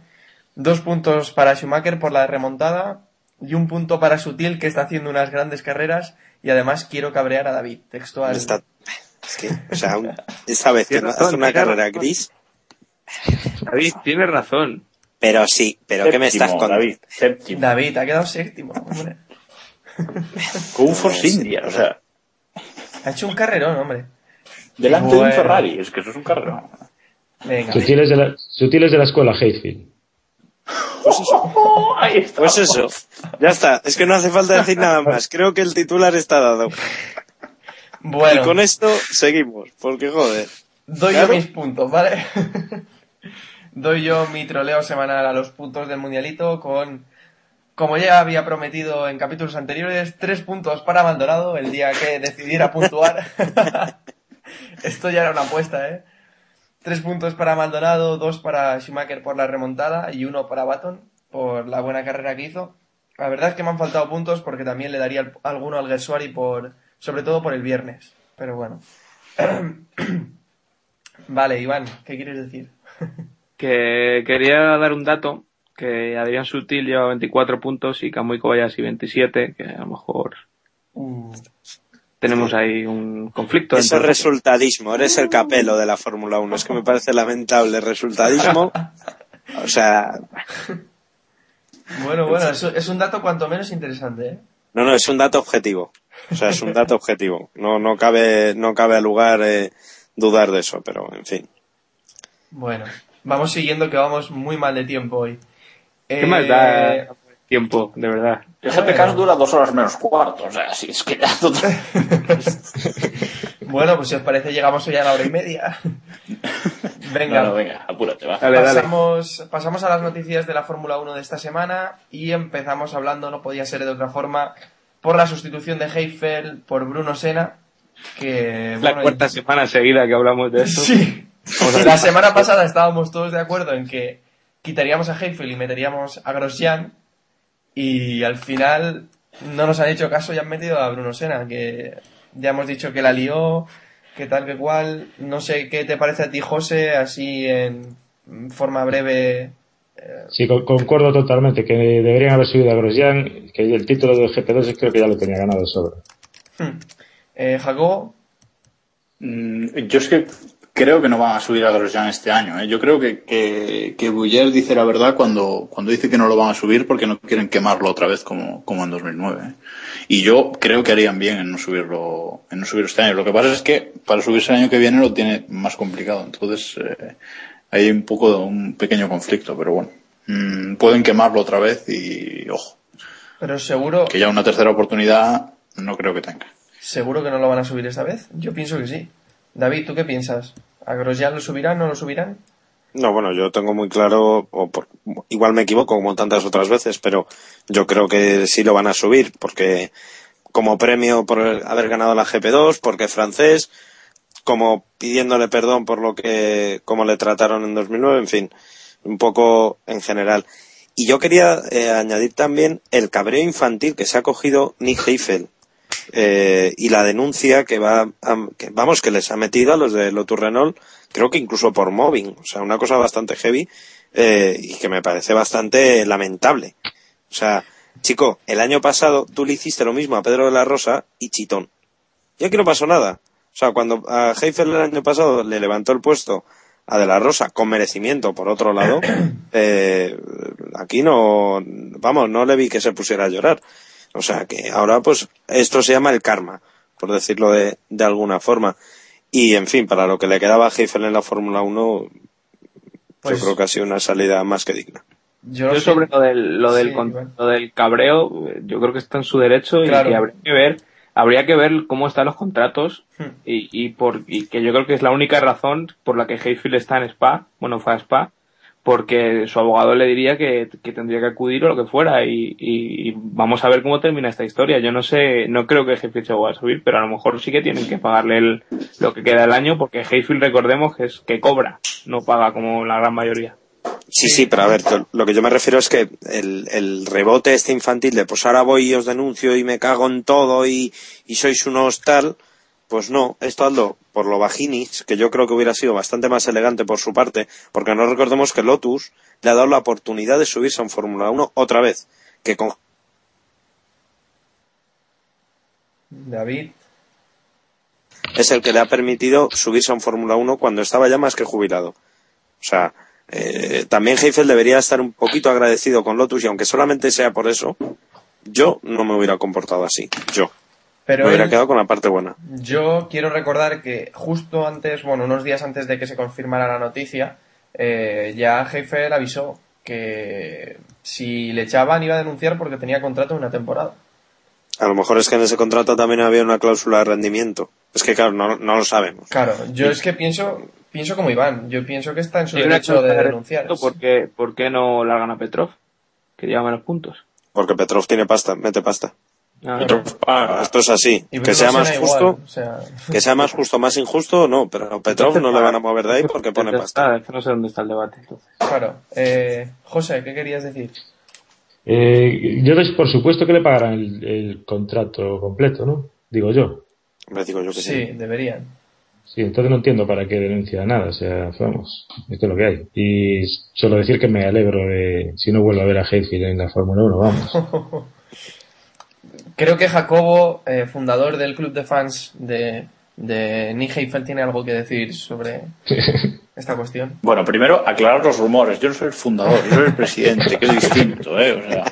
Dos puntos para Schumacher por la remontada y un punto para Sutil que está haciendo unas grandes carreras y además quiero cabrear a David, textual. Está- es que, o sea, un- esta vez que no hace una carrera razón. gris, David, tienes razón. pero sí, pero ¿qué me estás Séptimo, contando? David, séptimo. David, ha quedado séptimo, hombre. Con un Force India, o sea, Ha hecho un carrerón, hombre. delante de un. Ferrari, es que eso es un carrerón. Venga. Sutiles de la, sutiles de la escuela Hayfield. Ahí está. Pues eso, ya está, es que no hace falta decir nada más, creo que el titular está dado. Bueno. Y con esto seguimos, porque joder. Doy Claro. yo mis puntos, ¿vale? Doy yo mi troleo semanal a los puntos del mundialito con, como ya había prometido en capítulos anteriores, tres puntos para Maldonado el día que decidiera puntuar. Esto ya era una apuesta, ¿eh? Tres puntos para Maldonado, dos para Schumacher por la remontada y uno para Baton por la buena carrera que hizo. La verdad es que me han faltado puntos porque también le daría al- alguno al Gersuari por, sobre todo por el viernes. Pero bueno. Vale, Iván, ¿qué quieres decir? Que quería dar un dato, que Adrián Sutil lleva 24 puntos y Kamui Kobayashi 27, que a lo mejor tenemos ahí un conflicto. Eso es entre- resultadismo, eres el capelo de la Fórmula 1, es que me parece lamentable resultadismo. O sea, Bueno, bueno, es, es un dato cuanto menos interesante, ¿eh? no, no, es un dato objetivo. O sea, es un dato objetivo. No, no cabe, no cabe lugar eh, dudar de eso, pero en fin. Bueno, vamos siguiendo que vamos muy mal de tiempo hoy. ¿Qué Eh, más da tiempo, de verdad? El GPK dura dos horas menos cuarto, o sea, si es que ya total- Bueno, pues si os parece llegamos hoy a la hora y media. Venga, No, no, venga, apúrate, va. Dale, dale. pasamos, pasamos a las noticias de la Fórmula 1 de esta semana y empezamos hablando, no podía ser de otra forma, por la sustitución de Heifel por Bruno Senna, que... La bueno, cuarta semana seguida que hablamos de esto. Sí. La semana pasada estábamos todos de acuerdo en que quitaríamos a Heifel y meteríamos a Grosjean y al final no nos han hecho caso y han metido a Bruno Senna, que ya hemos dicho que la lió, que tal que cual. No sé qué te parece a ti, José, así en forma breve. Sí, con- concuerdo totalmente que deberían haber subido a Grosjean, que el título del GP2 creo que ya lo tenía ganado de sobra. Eh, Jacobo, Mm, Yo es que creo que no van a subir a Grosjean este año. ¿eh? Yo creo que, que, que dice la verdad cuando, cuando dice que no lo van a subir porque no quieren quemarlo otra vez como, como en 2009. ¿eh? Y yo creo que harían bien en no subirlo, en no subirlo este año. Lo que pasa es que para subirse el año que viene lo tiene más complicado. Entonces, eh, hay un poco de un pequeño conflicto, pero bueno. Mm, pueden quemarlo otra vez y, ojo, pero seguro, que ya una tercera oportunidad no creo que tenga. seguro que no lo van a subir esta vez. Yo pienso que sí. David, ¿tú qué piensas? ¿A Grosjean lo subirán, no lo subirán? No, bueno, yo tengo muy claro, o por- igual me equivoco como tantas otras veces, pero yo creo que sí lo van a subir, porque como premio por haber ganado la GP2, porque francés, como pidiéndole perdón por lo que, como le trataron en 2009, en fin, un poco en general. Y yo quería eh, añadir también el cabreo infantil que se ha cogido Nick Heifel eh, y la denuncia que va, a- que, vamos, que les ha metido a los de Lotus Renault, creo que incluso por mobbing, o sea, una cosa bastante heavy eh, y que me parece bastante lamentable. O sea, chico, el año pasado tú le hiciste lo mismo a Pedro de la Rosa y Chitón. Y aquí no pasó nada. O sea, cuando a Heifel el año pasado le levantó el puesto a De la Rosa con merecimiento, por otro lado, eh, aquí no, vamos, no le vi que se pusiera a llorar. O sea que ahora pues esto se llama el karma, por decirlo de, de alguna forma. Y en fin, para lo que le quedaba a Heifel en la Fórmula 1, Pues- yo creo que ha sido una salida más que digna. Yo, Yo sí. sobre lo del, lo del, Sí, con- Iván. lo del cabreo, yo creo que está en su derecho Claro. y que habría que ver, habría que ver cómo están los contratos Hmm. y, y por, y que yo creo que es la única razón por la que Hayfield está en Spa, bueno, fue a Spa, porque su abogado le diría que, que tendría que acudir o lo que fuera y, y- vamos a ver cómo termina esta historia. Yo no sé, no creo que Hayfield se vaya a subir, pero a lo mejor sí que tienen que pagarle el, lo que queda del año porque Hayfield recordemos que es que cobra, no paga como la gran mayoría. Sí, sí, pero a ver, lo que yo me refiero es que el, el rebote este infantil de pues ahora voy y os denuncio y me cago en todo y, y sois unos tal, Pues no, esto Aldo, por lo bajinis, que yo creo que hubiera sido bastante más elegante por su parte, porque no recordemos que Lotus le ha dado la oportunidad de subirse a un Fórmula 1 otra vez, que con David. es el que le ha permitido subirse a un Fórmula 1 cuando estaba ya más que jubilado. O sea, eh, también Heifel debería estar un poquito agradecido con Lotus y aunque solamente sea por eso, yo no me hubiera comportado así. Yo. Pero me hubiera él- quedado con la parte buena. Yo quiero recordar que justo antes, bueno, unos días antes de que se confirmara la noticia, eh, ya Heifel avisó que si le echaban iba a denunciar porque tenía contrato de una temporada. A lo mejor es que en ese contrato también había una cláusula de rendimiento. Es que claro, no, no lo sabemos. Claro, yo es que pienso, pienso como Iván, yo pienso que está en su derecho de de denunciar. ¿Por qué, por qué no largan a Petrov? Que lleva menos puntos. Porque Petrov tiene pasta, mete pasta. Ah, Esto es así. Y Que sea más justo, igual, o sea, que sea más justo, más injusto, no, pero a Petrov no le van a mover de ahí porque pone pasta. es que no sé dónde está el debate. Entonces. claro. Eh, José, ¿qué querías decir? Eh, yo por supuesto que le pagarán el, el contrato completo, ¿no? Digo yo. Me digo yo que sí. Sí, deberían. Sí, entonces no entiendo para qué denuncia nada, o sea, vamos, esto es lo que hay. Y solo decir que me alegro de, si no vuelvo a ver a Hayfield en la Fórmula 1, vamos. Creo que Jacobo, eh, fundador del club de fans de, de Nick Heifel, tiene algo que decir sobre esta cuestión. Bueno, primero aclarar los rumores. Yo no soy el fundador, yo soy el presidente, que es distinto, ¿eh? O sea,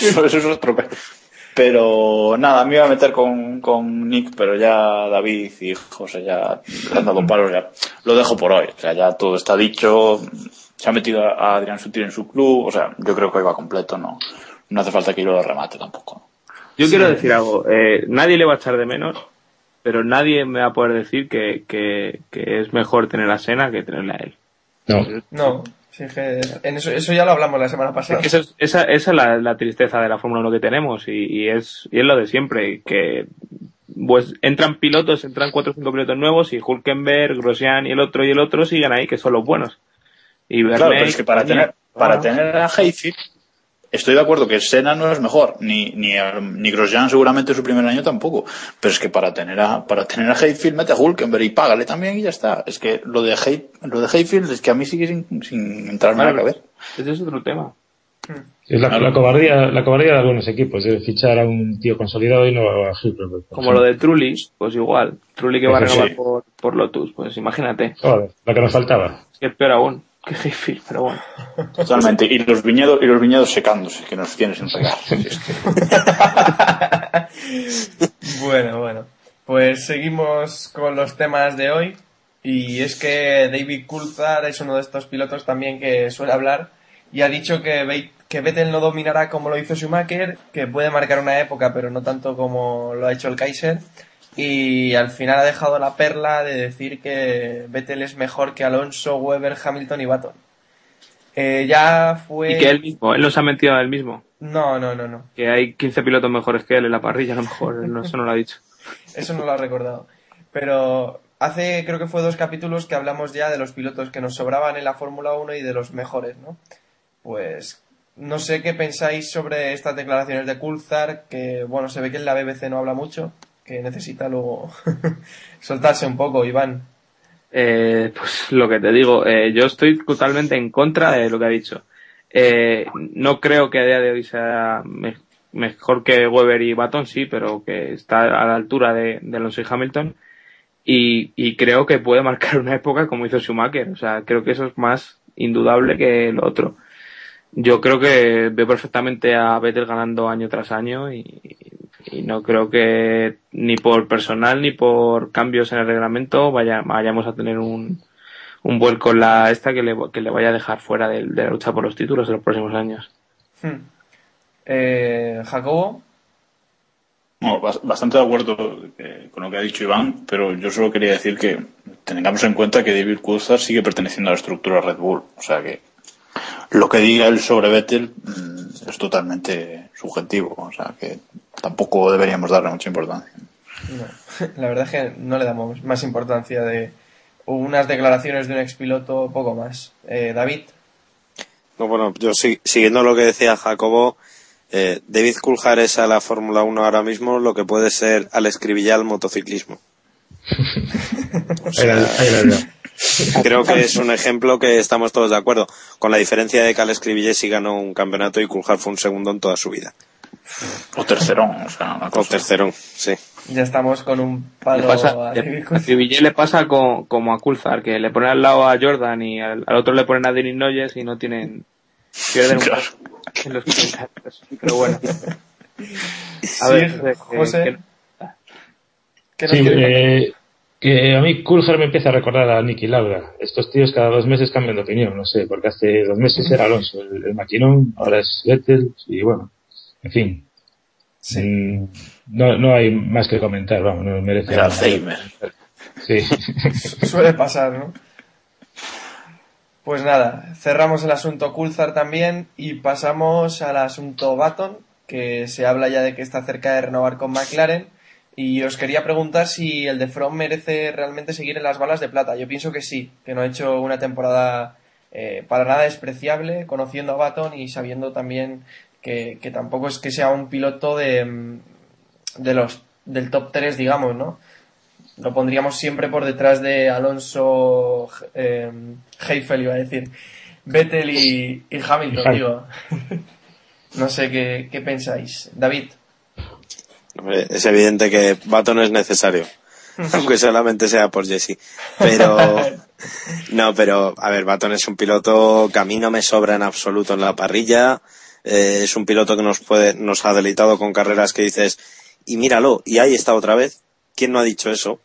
eso, eso es otro. pe- Pero nada, me iba a meter con, con Nick, pero ya David y José ya le han dado palos, ya lo dejo por hoy. O sea, ya todo está dicho. Se ha metido a Adrián Sutil en su club, o sea, yo creo que hoy va completo, no, no hace falta que yo lo remate tampoco. Yo quiero decir algo. Eh, nadie le va a echar de menos, pero nadie me va a poder decir que, que, que es mejor tener a Sena que tenerle a él. No, No, sí que en eso, eso ya lo hablamos la semana pasada. Esa, esa es la, la tristeza de la Fórmula 1 que tenemos y, y es, y es lo de siempre, que pues entran pilotos, entran cuatro o cinco pilotos nuevos y Hulkenberg, Grosjean y el otro y el otro siguen ahí, que son los buenos. Y Claro, pero es que para tener, para Ah. tener a Hayfield, estoy de acuerdo que Senna no es mejor, ni, ni, ni Grosjean seguramente su primer año tampoco. Pero es que para tener a, para tener a Hayfield mete a Hulkenberg y págale también y ya está. Es que lo de, Hay, lo de Hayfield es que a mí sigue sin, sin entrarme a la Vale, cabeza. Ese es otro tema. es la, la cobardía, la cobardía de algunos equipos, de fichar a un tío consolidado y no a Hilbert. Como lo de Trulli, pues igual. Trulli que va a sí. renovar por, por Lotus, pues imagínate. Joder, la que nos faltaba. Es que es peor aún que Hayfield, pero bueno. Totalmente. Y los viñedos, y los viñedos secándose, que nos tienen sin regar. Bueno, bueno. Pues seguimos con los temas de hoy. Y es que David Coulthard es uno de estos pilotos también que suele hablar y ha dicho que, que Vettel no dominará como lo hizo Schumacher, que puede marcar una época, pero no tanto como lo ha hecho el Kaiser. Y al final ha dejado la perla de decir que Vettel es mejor que Alonso, Weber, Hamilton y Baton. Eh, ya fue. Y que él mismo, él nos ha mentido a él mismo. No, no, no, no. Que hay 15 pilotos mejores que él en la parrilla, a lo mejor. No, eso no lo ha dicho. Eso no lo ha recordado. Pero hace, creo que fue dos capítulos que hablamos ya de los pilotos que nos sobraban en la Fórmula 1 y de los mejores, ¿no? Pues no sé qué pensáis sobre estas declaraciones de Coulthard, que bueno, se ve que en la BBC no habla mucho, que necesita luego soltarse un poco, Iván. Eh, pues lo que te digo, eh, yo estoy totalmente en contra de lo que ha dicho. Eh, no creo que a día de hoy sea me- mejor que Weber y Baton, sí, pero que está a la altura de, de Alonso y Hamilton. Y, y creo que puede marcar una época como hizo Schumacher. O sea, creo que eso es más indudable que lo otro. Yo creo que veo perfectamente a Vettel ganando año tras año y, y no creo que ni por personal ni por cambios en el reglamento vaya, vayamos a tener un, un vuelco en la esta que le, que le vaya a dejar fuera de, de la lucha por los títulos en los próximos años. Hmm. Eh, Jacobo, No, bas- bastante de acuerdo eh, con lo que ha dicho Iván, pero yo solo quería decir que tengamos en cuenta que David Coulthard sigue perteneciendo a la estructura Red Bull. O sea que lo que diga él sobre Vettel mm, es totalmente subjetivo. O sea que tampoco deberíamos darle mucha importancia. no. la verdad es que no le damos más importancia de unas declaraciones de un expiloto, poco más. Eh, David, No, bueno, yo si- siguiendo lo que decía Jacobo, eh, David Coulthard es a la Fórmula 1 ahora mismo lo que puede ser al escribillar al motociclismo. Veo. Creo que es un ejemplo que estamos todos de acuerdo, con la diferencia de que Alex Cribillesi ganó un campeonato y Coulthard fue un segundo en toda su vida. O tercerón, o sea, una O cosa. tercero, sí. Ya estamos con un palo pasa, a le- David a le pasa con- como a Coulthard, que le ponen al lado a Jordan y al, al otro le ponen a Denis Noyes y no tienen... Pierden un Claro. en los comentarios. Pero bueno. A Sí, ver, eh, José. que- ¿Qué nos Sí, eh, que a mí Coulthard me empieza a recordar a Nicky Lauda. Estos tíos cada dos meses cambian de opinión, no sé, porque hace dos meses era Alonso, el, el maquinón, ahora es Vettel, y bueno, en fin. Sí. Mm, No, no hay más que comentar, vamos, no merece El la Alzheimer. Sí. Suele pasar, ¿no? Pues nada, cerramos el asunto Coulthard también y pasamos al asunto Baton, que se habla ya de que está cerca de renovar con McLaren. Y os quería preguntar si el de From merece realmente seguir en las balas de plata. Yo pienso que sí, que no ha hecho una temporada eh, para nada despreciable, conociendo a Baton y sabiendo también que, que tampoco es que sea un piloto de, de los del top 3, digamos, ¿no? lo pondríamos siempre por detrás de Alonso, eh, Heifel iba a decir, Vettel y, y Hamilton, Ham- digo. no sé qué, qué pensáis. David, Hombre, Es evidente que Baton es necesario, aunque solamente sea por Jesse. Pero, no, pero, a ver, Baton es un piloto que a mí no me sobra en absoluto en la parrilla. Eh, es un piloto que nos puede, nos ha deleitado con carreras que dices, y míralo, y ahí está otra vez. ¿Quién no ha dicho eso?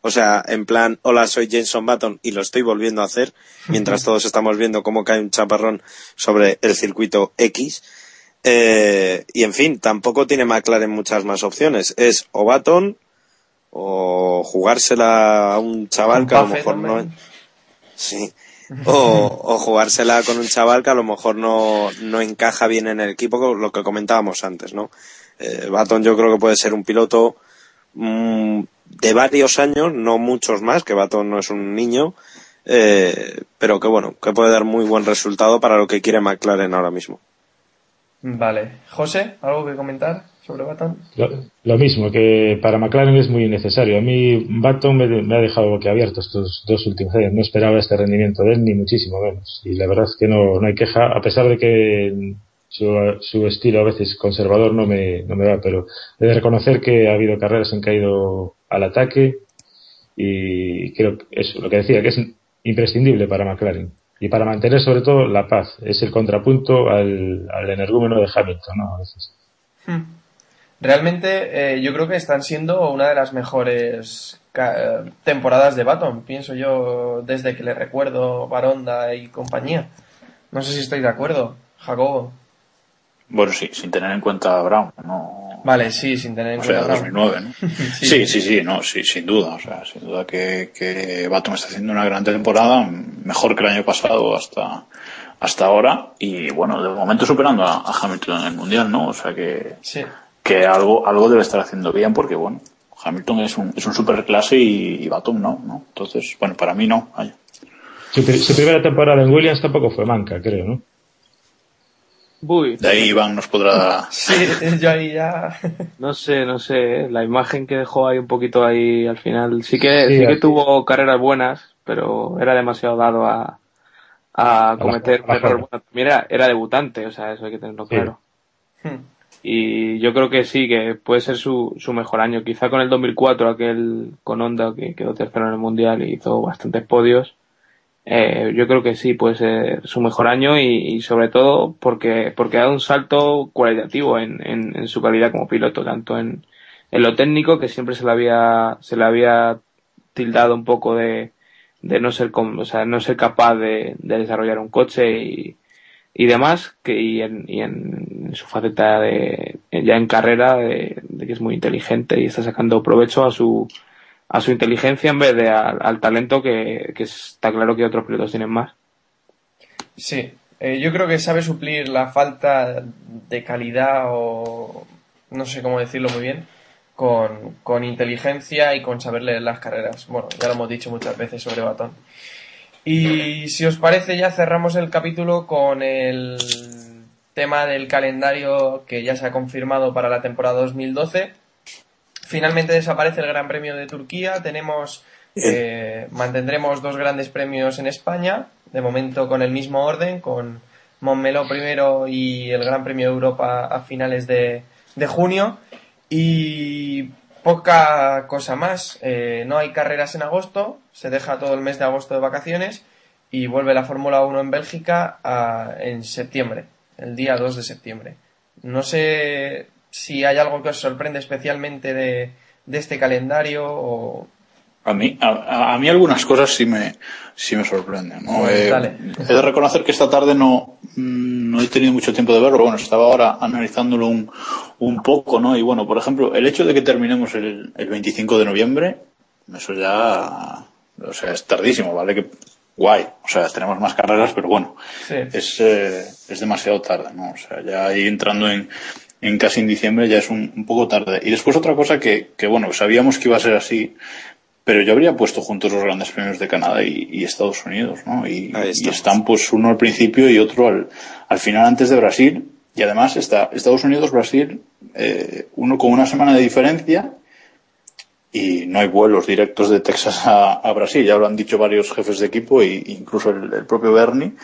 O sea, en plan, hola, soy Jason Button y lo estoy volviendo a hacer, mientras todos estamos viendo cómo cae un chaparrón sobre el circuito X. Eh, y en fin, tampoco tiene McLaren muchas más opciones. Es o Baton o jugársela a un chaval que a lo mejor no. Sí. O, o jugársela con un chaval que a lo mejor no, no encaja bien en el equipo, lo que comentábamos antes, ¿no? Eh, Baton yo creo que puede ser un piloto mm, de varios años, no muchos más, que Baton no es un niño, eh, pero que bueno, que puede dar muy buen resultado para lo que quiere McLaren ahora mismo. Vale. José, ¿algo que comentar sobre Baton? Lo, mismo, que para McLaren es muy necesario. A mí Baton me, me ha dejado boquiabierto estos dos últimos años. No esperaba este rendimiento de él, ni muchísimo menos. Y la verdad es que no, no hay queja, a pesar de que su, su estilo a veces conservador no me, no me va, pero he de reconocer que ha habido carreras en que ha ido al ataque y creo que eso, lo que decía, que es imprescindible para McLaren. Y para mantener sobre todo la paz. Es el contrapunto al, al energúmeno de Hamilton, ¿no? A veces. Hmm. Realmente eh, yo creo que están siendo una de las mejores eh, temporadas de Baton, pienso yo, desde que le recuerdo Baronda y compañía. No sé si estáis de acuerdo, Jacobo. Bueno, sí, sin tener en cuenta a Brown, no. Vale, sí, sin tener en O sea, cuenta. 2009, ¿no? Sí. Sí, sí, sí, no, sí, sin duda. O sea, sin duda que, que Baton está haciendo una gran temporada, mejor que el año pasado hasta, hasta ahora. Y bueno, de momento superando a, a Hamilton en el mundial, ¿no? O sea que, Sí. que algo, algo debe estar haciendo bien porque bueno, Hamilton es un, es un superclase y, y Baton no, ¿no? Entonces, bueno, para mí no, vaya. Su, su primera temporada en Williams tampoco fue manca, creo, ¿no? Uy, De ahí Iván nos podrá, Sí, yo ahí ya. no sé, no sé, la imagen que dejó ahí un poquito ahí al final, sí que, Sí, sí, que tuvo carreras buenas, pero era demasiado dado a, a cometer a errores. Bueno, también era, era debutante, o sea, eso hay que tenerlo Sí. claro. Hmm. Y yo creo que sí, que puede ser su, su mejor año. Quizá con el 2004, aquel con Honda que quedó tercero en el Mundial y hizo bastantes podios. Eh, yo creo que sí, puede ser su mejor año y, sobre todo porque, porque ha dado un salto cualitativo en, en, su calidad como piloto, tanto en, en lo técnico, que siempre se le había, se le había tildado un poco de, de no ser, o sea, no ser capaz de, de desarrollar un coche y, y demás, que y en, y en su faceta de, ya en carrera, de, de que es muy inteligente y está sacando provecho a su, a su inteligencia en vez de al, al talento que, que está claro que otros pilotos tienen más. Sí, eh, yo creo que sabe suplir la falta de calidad o no sé cómo decirlo muy bien con, con inteligencia y con saber leer las carreras. Bueno, ya lo hemos dicho muchas veces sobre Batón. Y si os parece ya cerramos el capítulo con el tema del calendario que ya se ha confirmado para la temporada 2012. Finalmente desaparece el Gran Premio de Turquía. Tenemos, eh, mantendremos dos grandes premios en España, de momento con el mismo orden, con Montmeló primero y el Gran Premio de Europa a finales de, de junio. Y poca cosa más. Eh, no hay carreras en agosto, se deja todo el mes de agosto de vacaciones y vuelve la Fórmula 1 en Bélgica a- en septiembre, el día 2 de septiembre. No sé si hay algo que os sorprende especialmente de, de este calendario o... A mí, a, a mí algunas cosas sí me, sí me sorprenden. ¿no? Pues Eh, he de reconocer que esta tarde no, mm, no he tenido mucho tiempo de verlo. Bueno, estaba ahora analizándolo un, un poco, ¿no? Y bueno, por ejemplo, el hecho de que terminemos el, el 25 de noviembre, eso ya, o sea, es tardísimo, ¿vale? Que guay. O sea, tenemos más carreras, pero bueno, Sí. es, eh, es demasiado tarde, ¿no? O sea, ya ahí entrando en, en casi en diciembre ya es un, un poco tarde. Y después otra cosa que, que, bueno, sabíamos que iba a ser así, pero yo habría puesto juntos los grandes premios de Canadá y, y Estados Unidos, ¿no? Y, están pues uno al principio y otro al, al final antes de Brasil. Y además está Estados Unidos, Brasil, eh, uno con una semana de diferencia y no hay vuelos directos de Texas a, a Brasil. Ya lo han dicho varios jefes de equipo e incluso el, el propio Bernie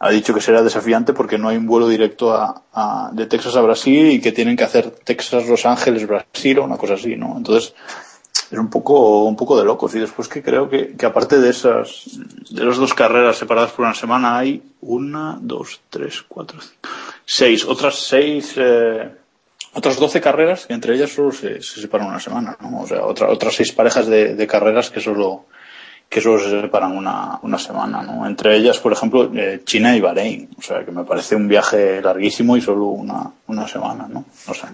ha dicho que será desafiante porque no hay un vuelo directo a, a- de Texas a Brasil y que tienen que hacer Texas, Los Ángeles, Brasil o una cosa así, ¿no? Entonces es un poco un poco de locos y después que creo que, que aparte de esas de las dos carreras separadas por una semana hay una, dos, tres, cuatro, seis, otras seis eh, otras 12 carreras que entre ellas solo se, se separan una semana, ¿no? O sea, otra- otras seis parejas de carreras que solo que solo se separan una, una semana, ¿no? Entre ellas, por ejemplo, eh, China y Bahrein. O sea, que me parece un viaje larguísimo y solo una, una semana, ¿no? No sé.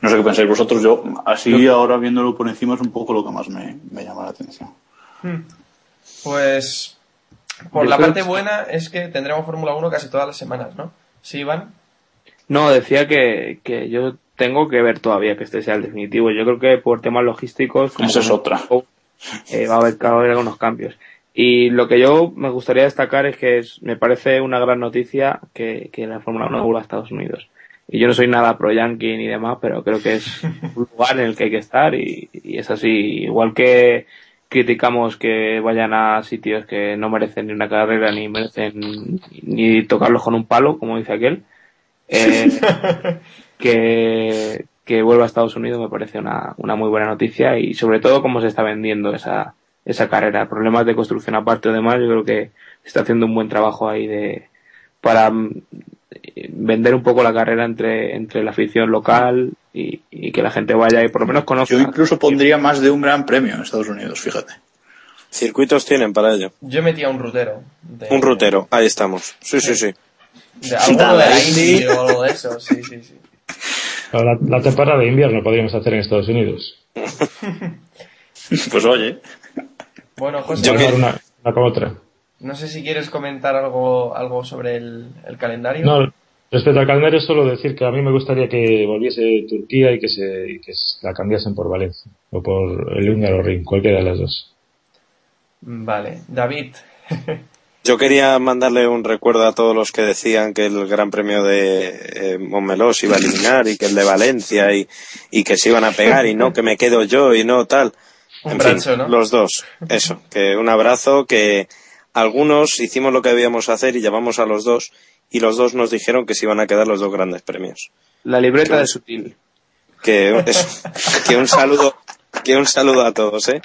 No sé qué pensáis vosotros. Yo, así ahora viéndolo por encima, es un poco lo que más me, me llama la atención. Pues por Yo la parte que- buena es que tendremos Fórmula 1 casi todas las semanas, ¿no? Sí, Iván. No, decía que, que yo tengo que ver todavía que este sea el definitivo. Yo creo que por temas logísticos, como Esa es otra. eh, va, a haber, va a haber algunos cambios. Y lo que yo me gustaría destacar es que es- me parece una gran noticia que, que la Fórmula 1 vuelva a Estados Unidos. Y yo no soy nada pro yankee ni demás, pero creo que es un lugar en el que hay que estar y, y es así. Igual que criticamos que vayan a sitios que no merecen ni una carrera ni merecen ni tocarlos con un palo, como dice aquel. Eh, que, que vuelva a Estados Unidos me parece una, una muy buena noticia y sobre todo cómo se está vendiendo esa, esa carrera. Problemas de construcción aparte o demás, yo creo que se está haciendo un buen trabajo ahí de para mm, vender un poco la carrera entre, entre la afición local y, y que la gente vaya y por lo menos conozca. Yo incluso pondría más de un gran premio en Estados Unidos, fíjate. Circuitos tienen para ello. Yo metía un rutero. de- Un rutero, ahí estamos. Sí, sí, sí. De alguno de la Indy o algo de eso, sí, sí, sí. La, la temporada de invierno podríamos hacer en Estados Unidos. Pues oye, Bueno, José, Yo que- una, una con otra. no sé si quieres comentar algo, algo sobre el, el calendario. No, respecto al calendario, solo decir que a mí me gustaría que volviese Turquía y que se y que la cambiasen por Valencia o por el húngaro Ring, cualquiera de las dos. Vale, David. Yo quería mandarle un recuerdo a todos los que decían que el Gran Premio de eh, Montmeló se iba a eliminar y que el de Valencia y, y que se iban a pegar y no, que me quedo yo y no tal. Un En brazo, fin, ¿no? los dos. Eso, que un abrazo, que algunos hicimos lo que debíamos hacer y llamamos a los dos y los dos nos dijeron que se iban a quedar los dos grandes premios. La libreta de Sutil. Que, eso, que un saludo, que un saludo a todos, ¿eh?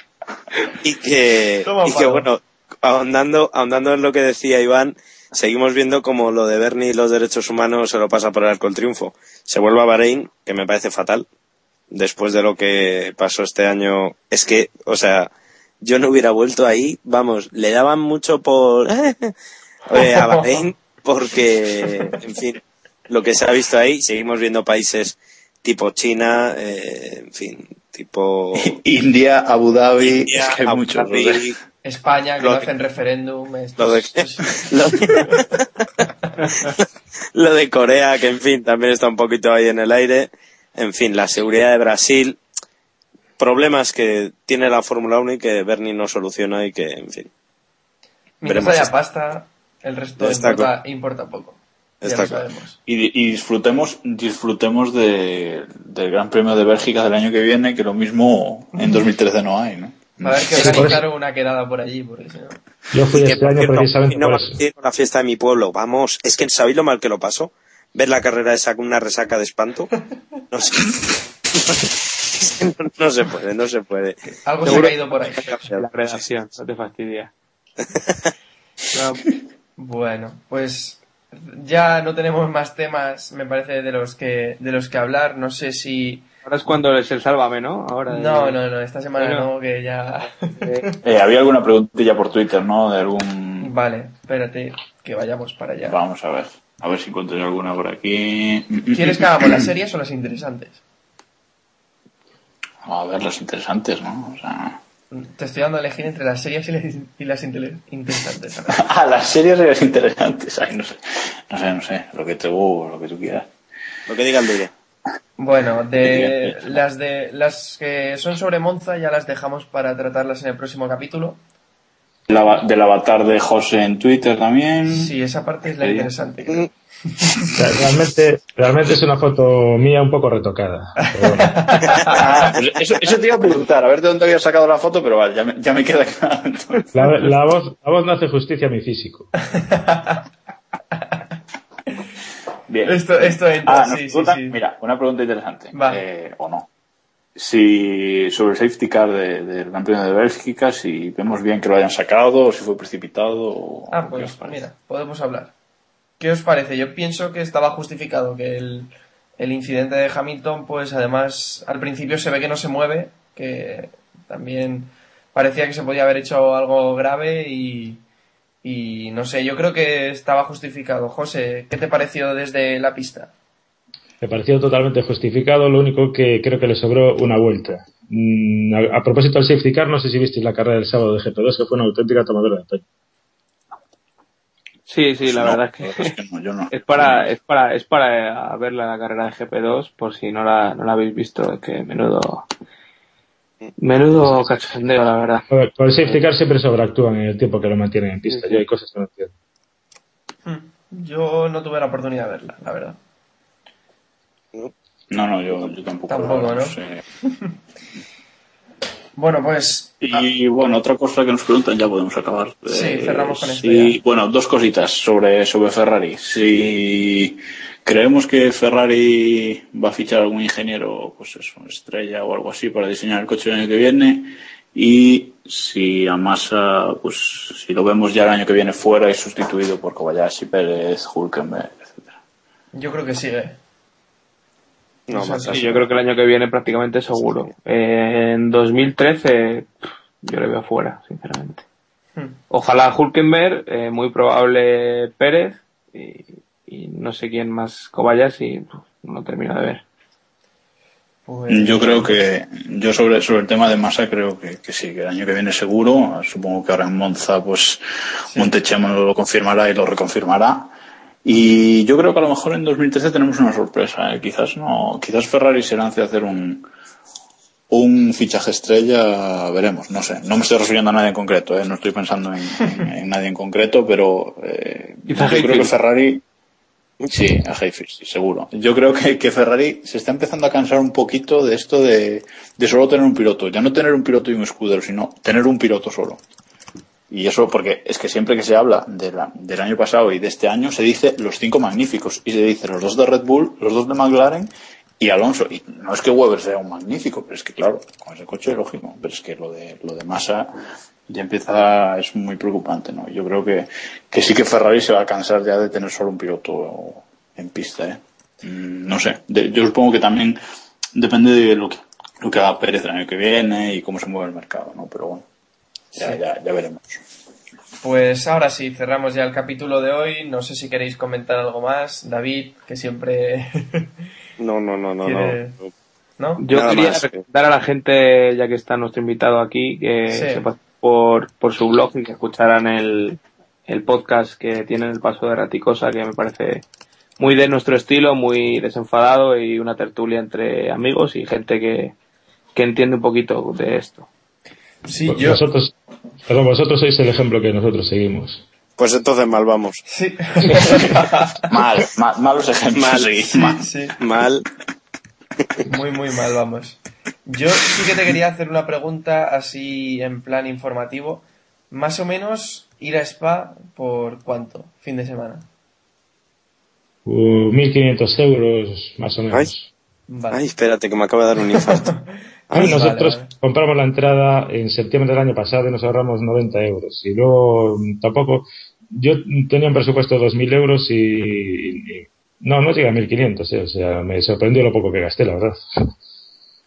Y que, Toma, y que bueno, ahondando, ahondando en lo que decía Iván, seguimos viendo como lo de Bernie y los derechos humanos se lo pasa por el arco el triunfo. Se vuelve a Bahrein, que me parece fatal, después de lo que pasó este año. Es que, o sea, yo no hubiera vuelto ahí, vamos, le daban mucho por eh, a Bahrein porque, en fin, lo que se ha visto ahí, seguimos viendo países tipo China, eh, en fin, tipo India, Abu Dhabi, India, es que hay Abu muchos. Dhabi. España, que Lo no hacen referéndum. esto lo de, es- esto es- lo de- lo de Corea, que en fin, también está un poquito ahí en el aire. En fin, la seguridad de Brasil, problemas que tiene la Fórmula 1 y que Bernie no soluciona y que, en fin. Mientras haya esto. pasta, el resto importa, importa poco. Está claro. Y, y disfrutemos, disfrutemos de- del Gran Premio de Bélgica del año que viene, que lo mismo en 2013 no hay, ¿no? A haber que Sí, por organizar una quedada por allí, porque si no... Yo fui Que, este por año cierto, precisamente no por eso. la fiesta de mi pueblo. Vamos, es que ¿sabéis lo mal que lo pasó? Ver la carrera esa con una resaca de espanto. No sé. No, no se puede, no se puede. Algo se ha caído por ahí. La redacción, no te fastidia. Bueno, pues ya no tenemos más temas, me parece, de los que de los que hablar. No sé si... Ahora es cuando es el sálvame, ¿no? Ahora No, no, no, esta semana Bueno. no, que ya... Eh, había alguna preguntilla por Twitter, ¿no? De algún... Vale, espérate, que vayamos para allá. Vamos a ver. A ver si encuentro yo alguna por aquí. ¿Quieres que hagamos las series o las interesantes? A ver, las interesantes, ¿no? O sea... Te estoy dando a elegir entre las series y las, y las intele- interesantes. Ah, las series y las interesantes. Ay, no sé. No sé, no sé. Lo que te lo que tú quieras. Lo que diga el Duque. Bueno, de las de las que son sobre Monza ya las dejamos para tratarlas en el próximo capítulo. Ava- del avatar de José en Twitter también. Sí, esa parte es la interesante. Realmente, realmente es una foto mía un poco retocada. Pero bueno. Pues eso, eso te iba a preguntar, a ver de dónde había sacado la foto, pero vale, ya me, ya me queda claro. La, la voz, la voz no hace justicia a mi físico. Bien. Esto, esto entra, Ah, sí, sí, preguntan- sí. Mira, una pregunta interesante. Va. Eh, o no. Si sobre el safety car de- del campeón de Bélgica, si vemos bien que lo hayan sacado, o si fue precipitado. O, Ah, pues mira, podemos hablar. ¿Qué os parece? Yo pienso que estaba justificado, que el, el incidente de Hamilton, pues además al principio se ve que no se mueve, que también parecía que se podía haber hecho algo grave y, y no sé, yo creo que estaba justificado. José, ¿qué te pareció desde la pista? Me pareció totalmente justificado, lo único que creo que le sobró una vuelta. Mm, a, a propósito del safety car, no sé si visteis la carrera del sábado de GP2, que fue una auténtica tomadora de pelo. Sí, sí, la No, verdad es que es que no, yo no. es para, es para, es para ver la carrera de GP2 por si no la, no la habéis visto, es que menudo, menudo cachondeo, la verdad. A ver, con el safety car siempre sobreactúan en el tiempo que lo mantienen en pista. Yo hay cosas que no entiendo. Hmm, Yo no tuve la oportunidad de verla, la verdad. No, no, yo, yo tampoco. Tampoco, ¿no? Bueno, pues Y bueno, otra cosa que nos preguntan, ya podemos acabar. Sí, Eh, cerramos con esto sí, ya. Bueno, dos cositas sobre, sobre Ferrari. Si creemos que Ferrari va a fichar algún ingeniero, pues eso, estrella o algo así para diseñar el coche el año que viene. Y si a Massa, pues si lo vemos ya el año que viene fuera y sustituido por Kobayashi, Pérez, Hulkenberg, etcétera. yo creo que sigue. No, O sea, Sí, yo creo que el año que viene prácticamente seguro. Eh, en 2013 pff, yo le veo fuera, sinceramente. Hmm. Ojalá Hulkenberg, eh, muy probable Pérez y, y no sé quién más Kobayashi, pff, no termino de ver. Pues- Yo creo que, yo sobre, sobre el tema de masa creo que, que sí, que el año que viene seguro. Supongo que ahora en Monza, pues, Montechemo lo confirmará y lo reconfirmará. Y yo creo que a lo mejor en 2013 tenemos una sorpresa. ¿eh? Quizás no, quizás Ferrari se lance a hacer un, un fichaje estrella, veremos, no sé. No me estoy refiriendo a nadie en concreto, ¿eh? no estoy pensando en, en- en nadie en concreto, pero eh, yo creo que. Ferrari, Sí, a Hayfield, sí, seguro. Yo creo que, que Ferrari se está empezando a cansar un poquito de esto de, de solo tener un piloto. Ya no tener un piloto y un escudero, sino tener un piloto solo. Y eso porque es que siempre que se habla de la- del año pasado y de este año se dice los cinco magníficos y se dice los dos de Red Bull, los dos de McLaren y Alonso. Y no es que Weber sea un magnífico, pero es que claro, con ese coche lógico, pero es que lo de, lo de Massa ya empieza, es muy preocupante, ¿no? Yo creo que, que sí que Ferrari se va a cansar ya de tener solo un piloto en pista, ¿eh? Mm, No sé, de- yo supongo que también depende de lo que, lo que haga Pérez el año que viene y cómo se mueve el mercado, ¿no? Pero bueno, ya, Sí. ya, ya veremos. Pues ahora sí, cerramos ya el capítulo de hoy. No sé si queréis comentar algo más. David, que siempre... No, no, no, no, Quiere- no. ¿No? Yo Nada quería más. recomendar a la gente, ya que está nuestro invitado aquí, que Sí. se pase por, por su blog y que escucharan el, el podcast que tiene el paso de Raticosa, que me parece muy de nuestro estilo, muy desenfadado y una tertulia entre amigos y gente que, que entiende un poquito de esto. Sí, Pues yo... Vosotros, perdón, vosotros sois el ejemplo que nosotros seguimos. Pues entonces mal vamos. Sí. Mal, mal, malos ejemplos. Mal. sí, mal. sí. Mal. Muy, muy mal, vamos. Yo sí que te quería hacer una pregunta así en plan informativo. Más o menos ir a Spa por cuánto, fin de semana. Uh, 1.500 euros, más o menos. Ay. Vale. Ay, espérate, que me acaba de dar un infarto. Ay, Vale, nosotros vale. compramos la entrada en septiembre del año pasado y nos ahorramos 90 euros. Y luego mm, tampoco. Yo tenía un presupuesto de 2.000 euros y, y- No, no llega a 1.500, eh, o sea, me sorprendió lo poco que gasté, la verdad.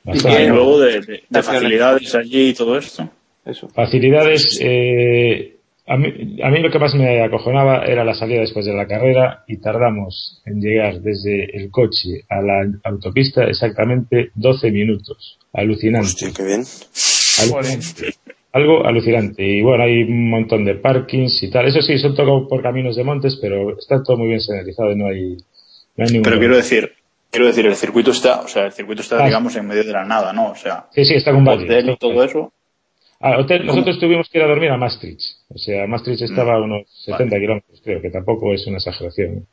Y luego de, de- de facilidades allí y todo esto. Eso. Facilidades. eh, a, mí, a mí lo que más me acojonaba era la salida después de la carrera y tardamos en llegar desde el coche a la autopista exactamente 12 minutos. Alucinante. Hostia, qué bien. Alucinante. Algo alucinante. Y bueno, hay un montón de parkings y tal. Eso sí, son todo por caminos de montes, pero está todo muy bien señalizado y no hay, no hay ningún Pero quiero decir, quiero decir, el circuito está, o sea, el circuito está, Ah. digamos, en medio de la nada, ¿no? O sea, Sí, sí, está hotel y todo eso. Ah, hotel, nosotros tuvimos que ir a dormir a Maastricht. O sea, Maastricht estaba a unos 70 kilómetros, creo, que tampoco es una exageración.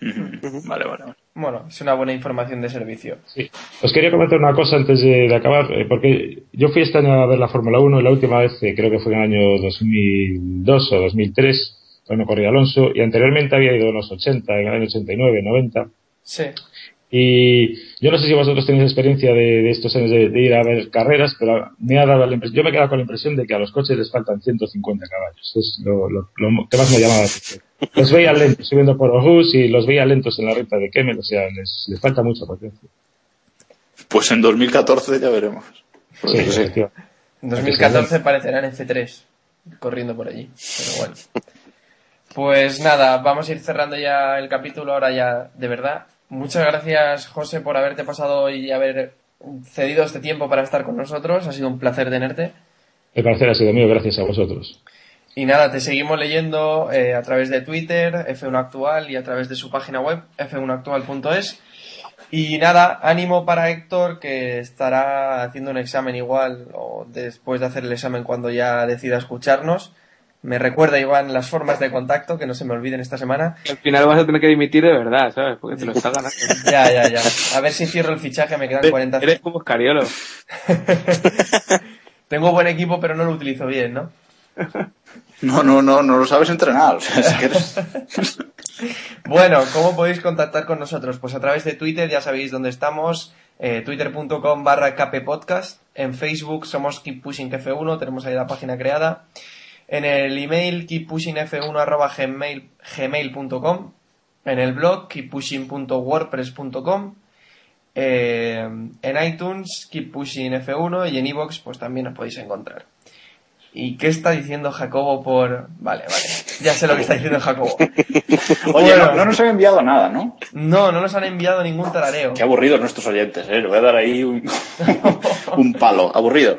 Vale, vale, vale. Bueno, es una buena información de servicio. Sí. Os quería comentar una cosa antes de, de acabar, eh, porque yo fui este año a ver la Fórmula 1 y la última vez, eh, creo que fue en el año 2002 o 2003, cuando corría Alonso, y anteriormente había ido en los 80, en el año 89, 90. Sí. Y yo no sé si vosotros tenéis experiencia de, de estos años de, de ir a ver carreras, pero me ha dado la impresión, yo me he quedado con la impresión de que a los coches les faltan 150 caballos. Es lo, lo- lo que más me llamaba la atención. Los veía lentos subiendo por Ojus y los veía lentos en la recta de Kemmel, o sea, les, les falta mucha potencia. Pues en 2014 ya veremos. Sí. En 2014 parecerán en C3, corriendo por allí. Pero bueno. Pues nada, vamos a ir cerrando ya el capítulo ahora ya de verdad. Muchas gracias, José, por haberte pasado y haber cedido este tiempo para estar con nosotros. Ha sido un placer tenerte. El placer ha sido mío, gracias a vosotros. Y nada, te seguimos leyendo eh, a través de Twitter, F1 Actual, y a través de su página web, f1actual.es. Y nada, ánimo para Héctor, que estará haciendo un examen igual, o después de hacer el examen cuando ya decida escucharnos. Me recuerda, Iván, las formas de contacto, que no se me olviden esta semana. Al final vas a tener que dimitir de verdad, ¿sabes? Porque te lo está ganando. Ya, ya, ya. A ver si cierro el fichaje, me quedan 40 Eres como Scariolo. Tengo buen equipo, pero no lo utilizo bien, ¿no? No, no, no, no lo sabes entrenar. O sea, es que eres- Bueno, ¿cómo podéis contactar con nosotros? Pues a través de Twitter, ya sabéis dónde estamos, eh, twitter.com barra kppodcast, en Facebook somos Keep Pushing F1, tenemos ahí la página creada, en el email keeppushingf1 arroba gmail, gmail.com, en el blog keeppushing.wordpress.com, eh, en iTunes Keep Pushing F1 y en iVoox pues también nos podéis encontrar. ¿Y qué está diciendo Jacobo por...? Vale, vale, ya sé lo que está diciendo Jacobo. Oye, Bueno. no, no nos han enviado nada, ¿no? No, no nos han enviado ningún tarareo. Qué aburridos nuestros oyentes, ¿eh? Le voy a dar ahí un, un palo. Aburridos.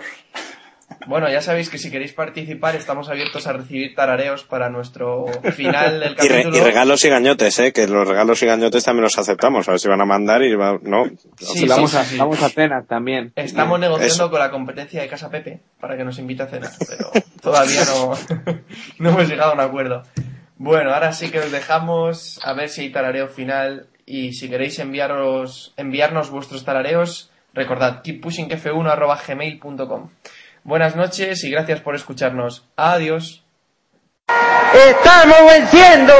Bueno, ya sabéis que si queréis participar estamos abiertos a recibir tarareos para nuestro final del Y, re- capítulo. y regalos y gañotes, ¿eh? Que los regalos y gañotes también los aceptamos. A ver si van a mandar y va- no. Sí, Y vamos, sí, a, sí. vamos a cenar también. Estamos negociando Eso. con la competencia de Casa Pepe para que nos invite a cenar, pero todavía no, no hemos llegado a un acuerdo. Bueno, ahora sí que os dejamos a ver si hay tarareo final y si queréis enviaros, enviarnos vuestros tarareos, recordad keeppushingf1.gmail.com Buenas noches y gracias por escucharnos. Adiós. ¡Estamos venciendo!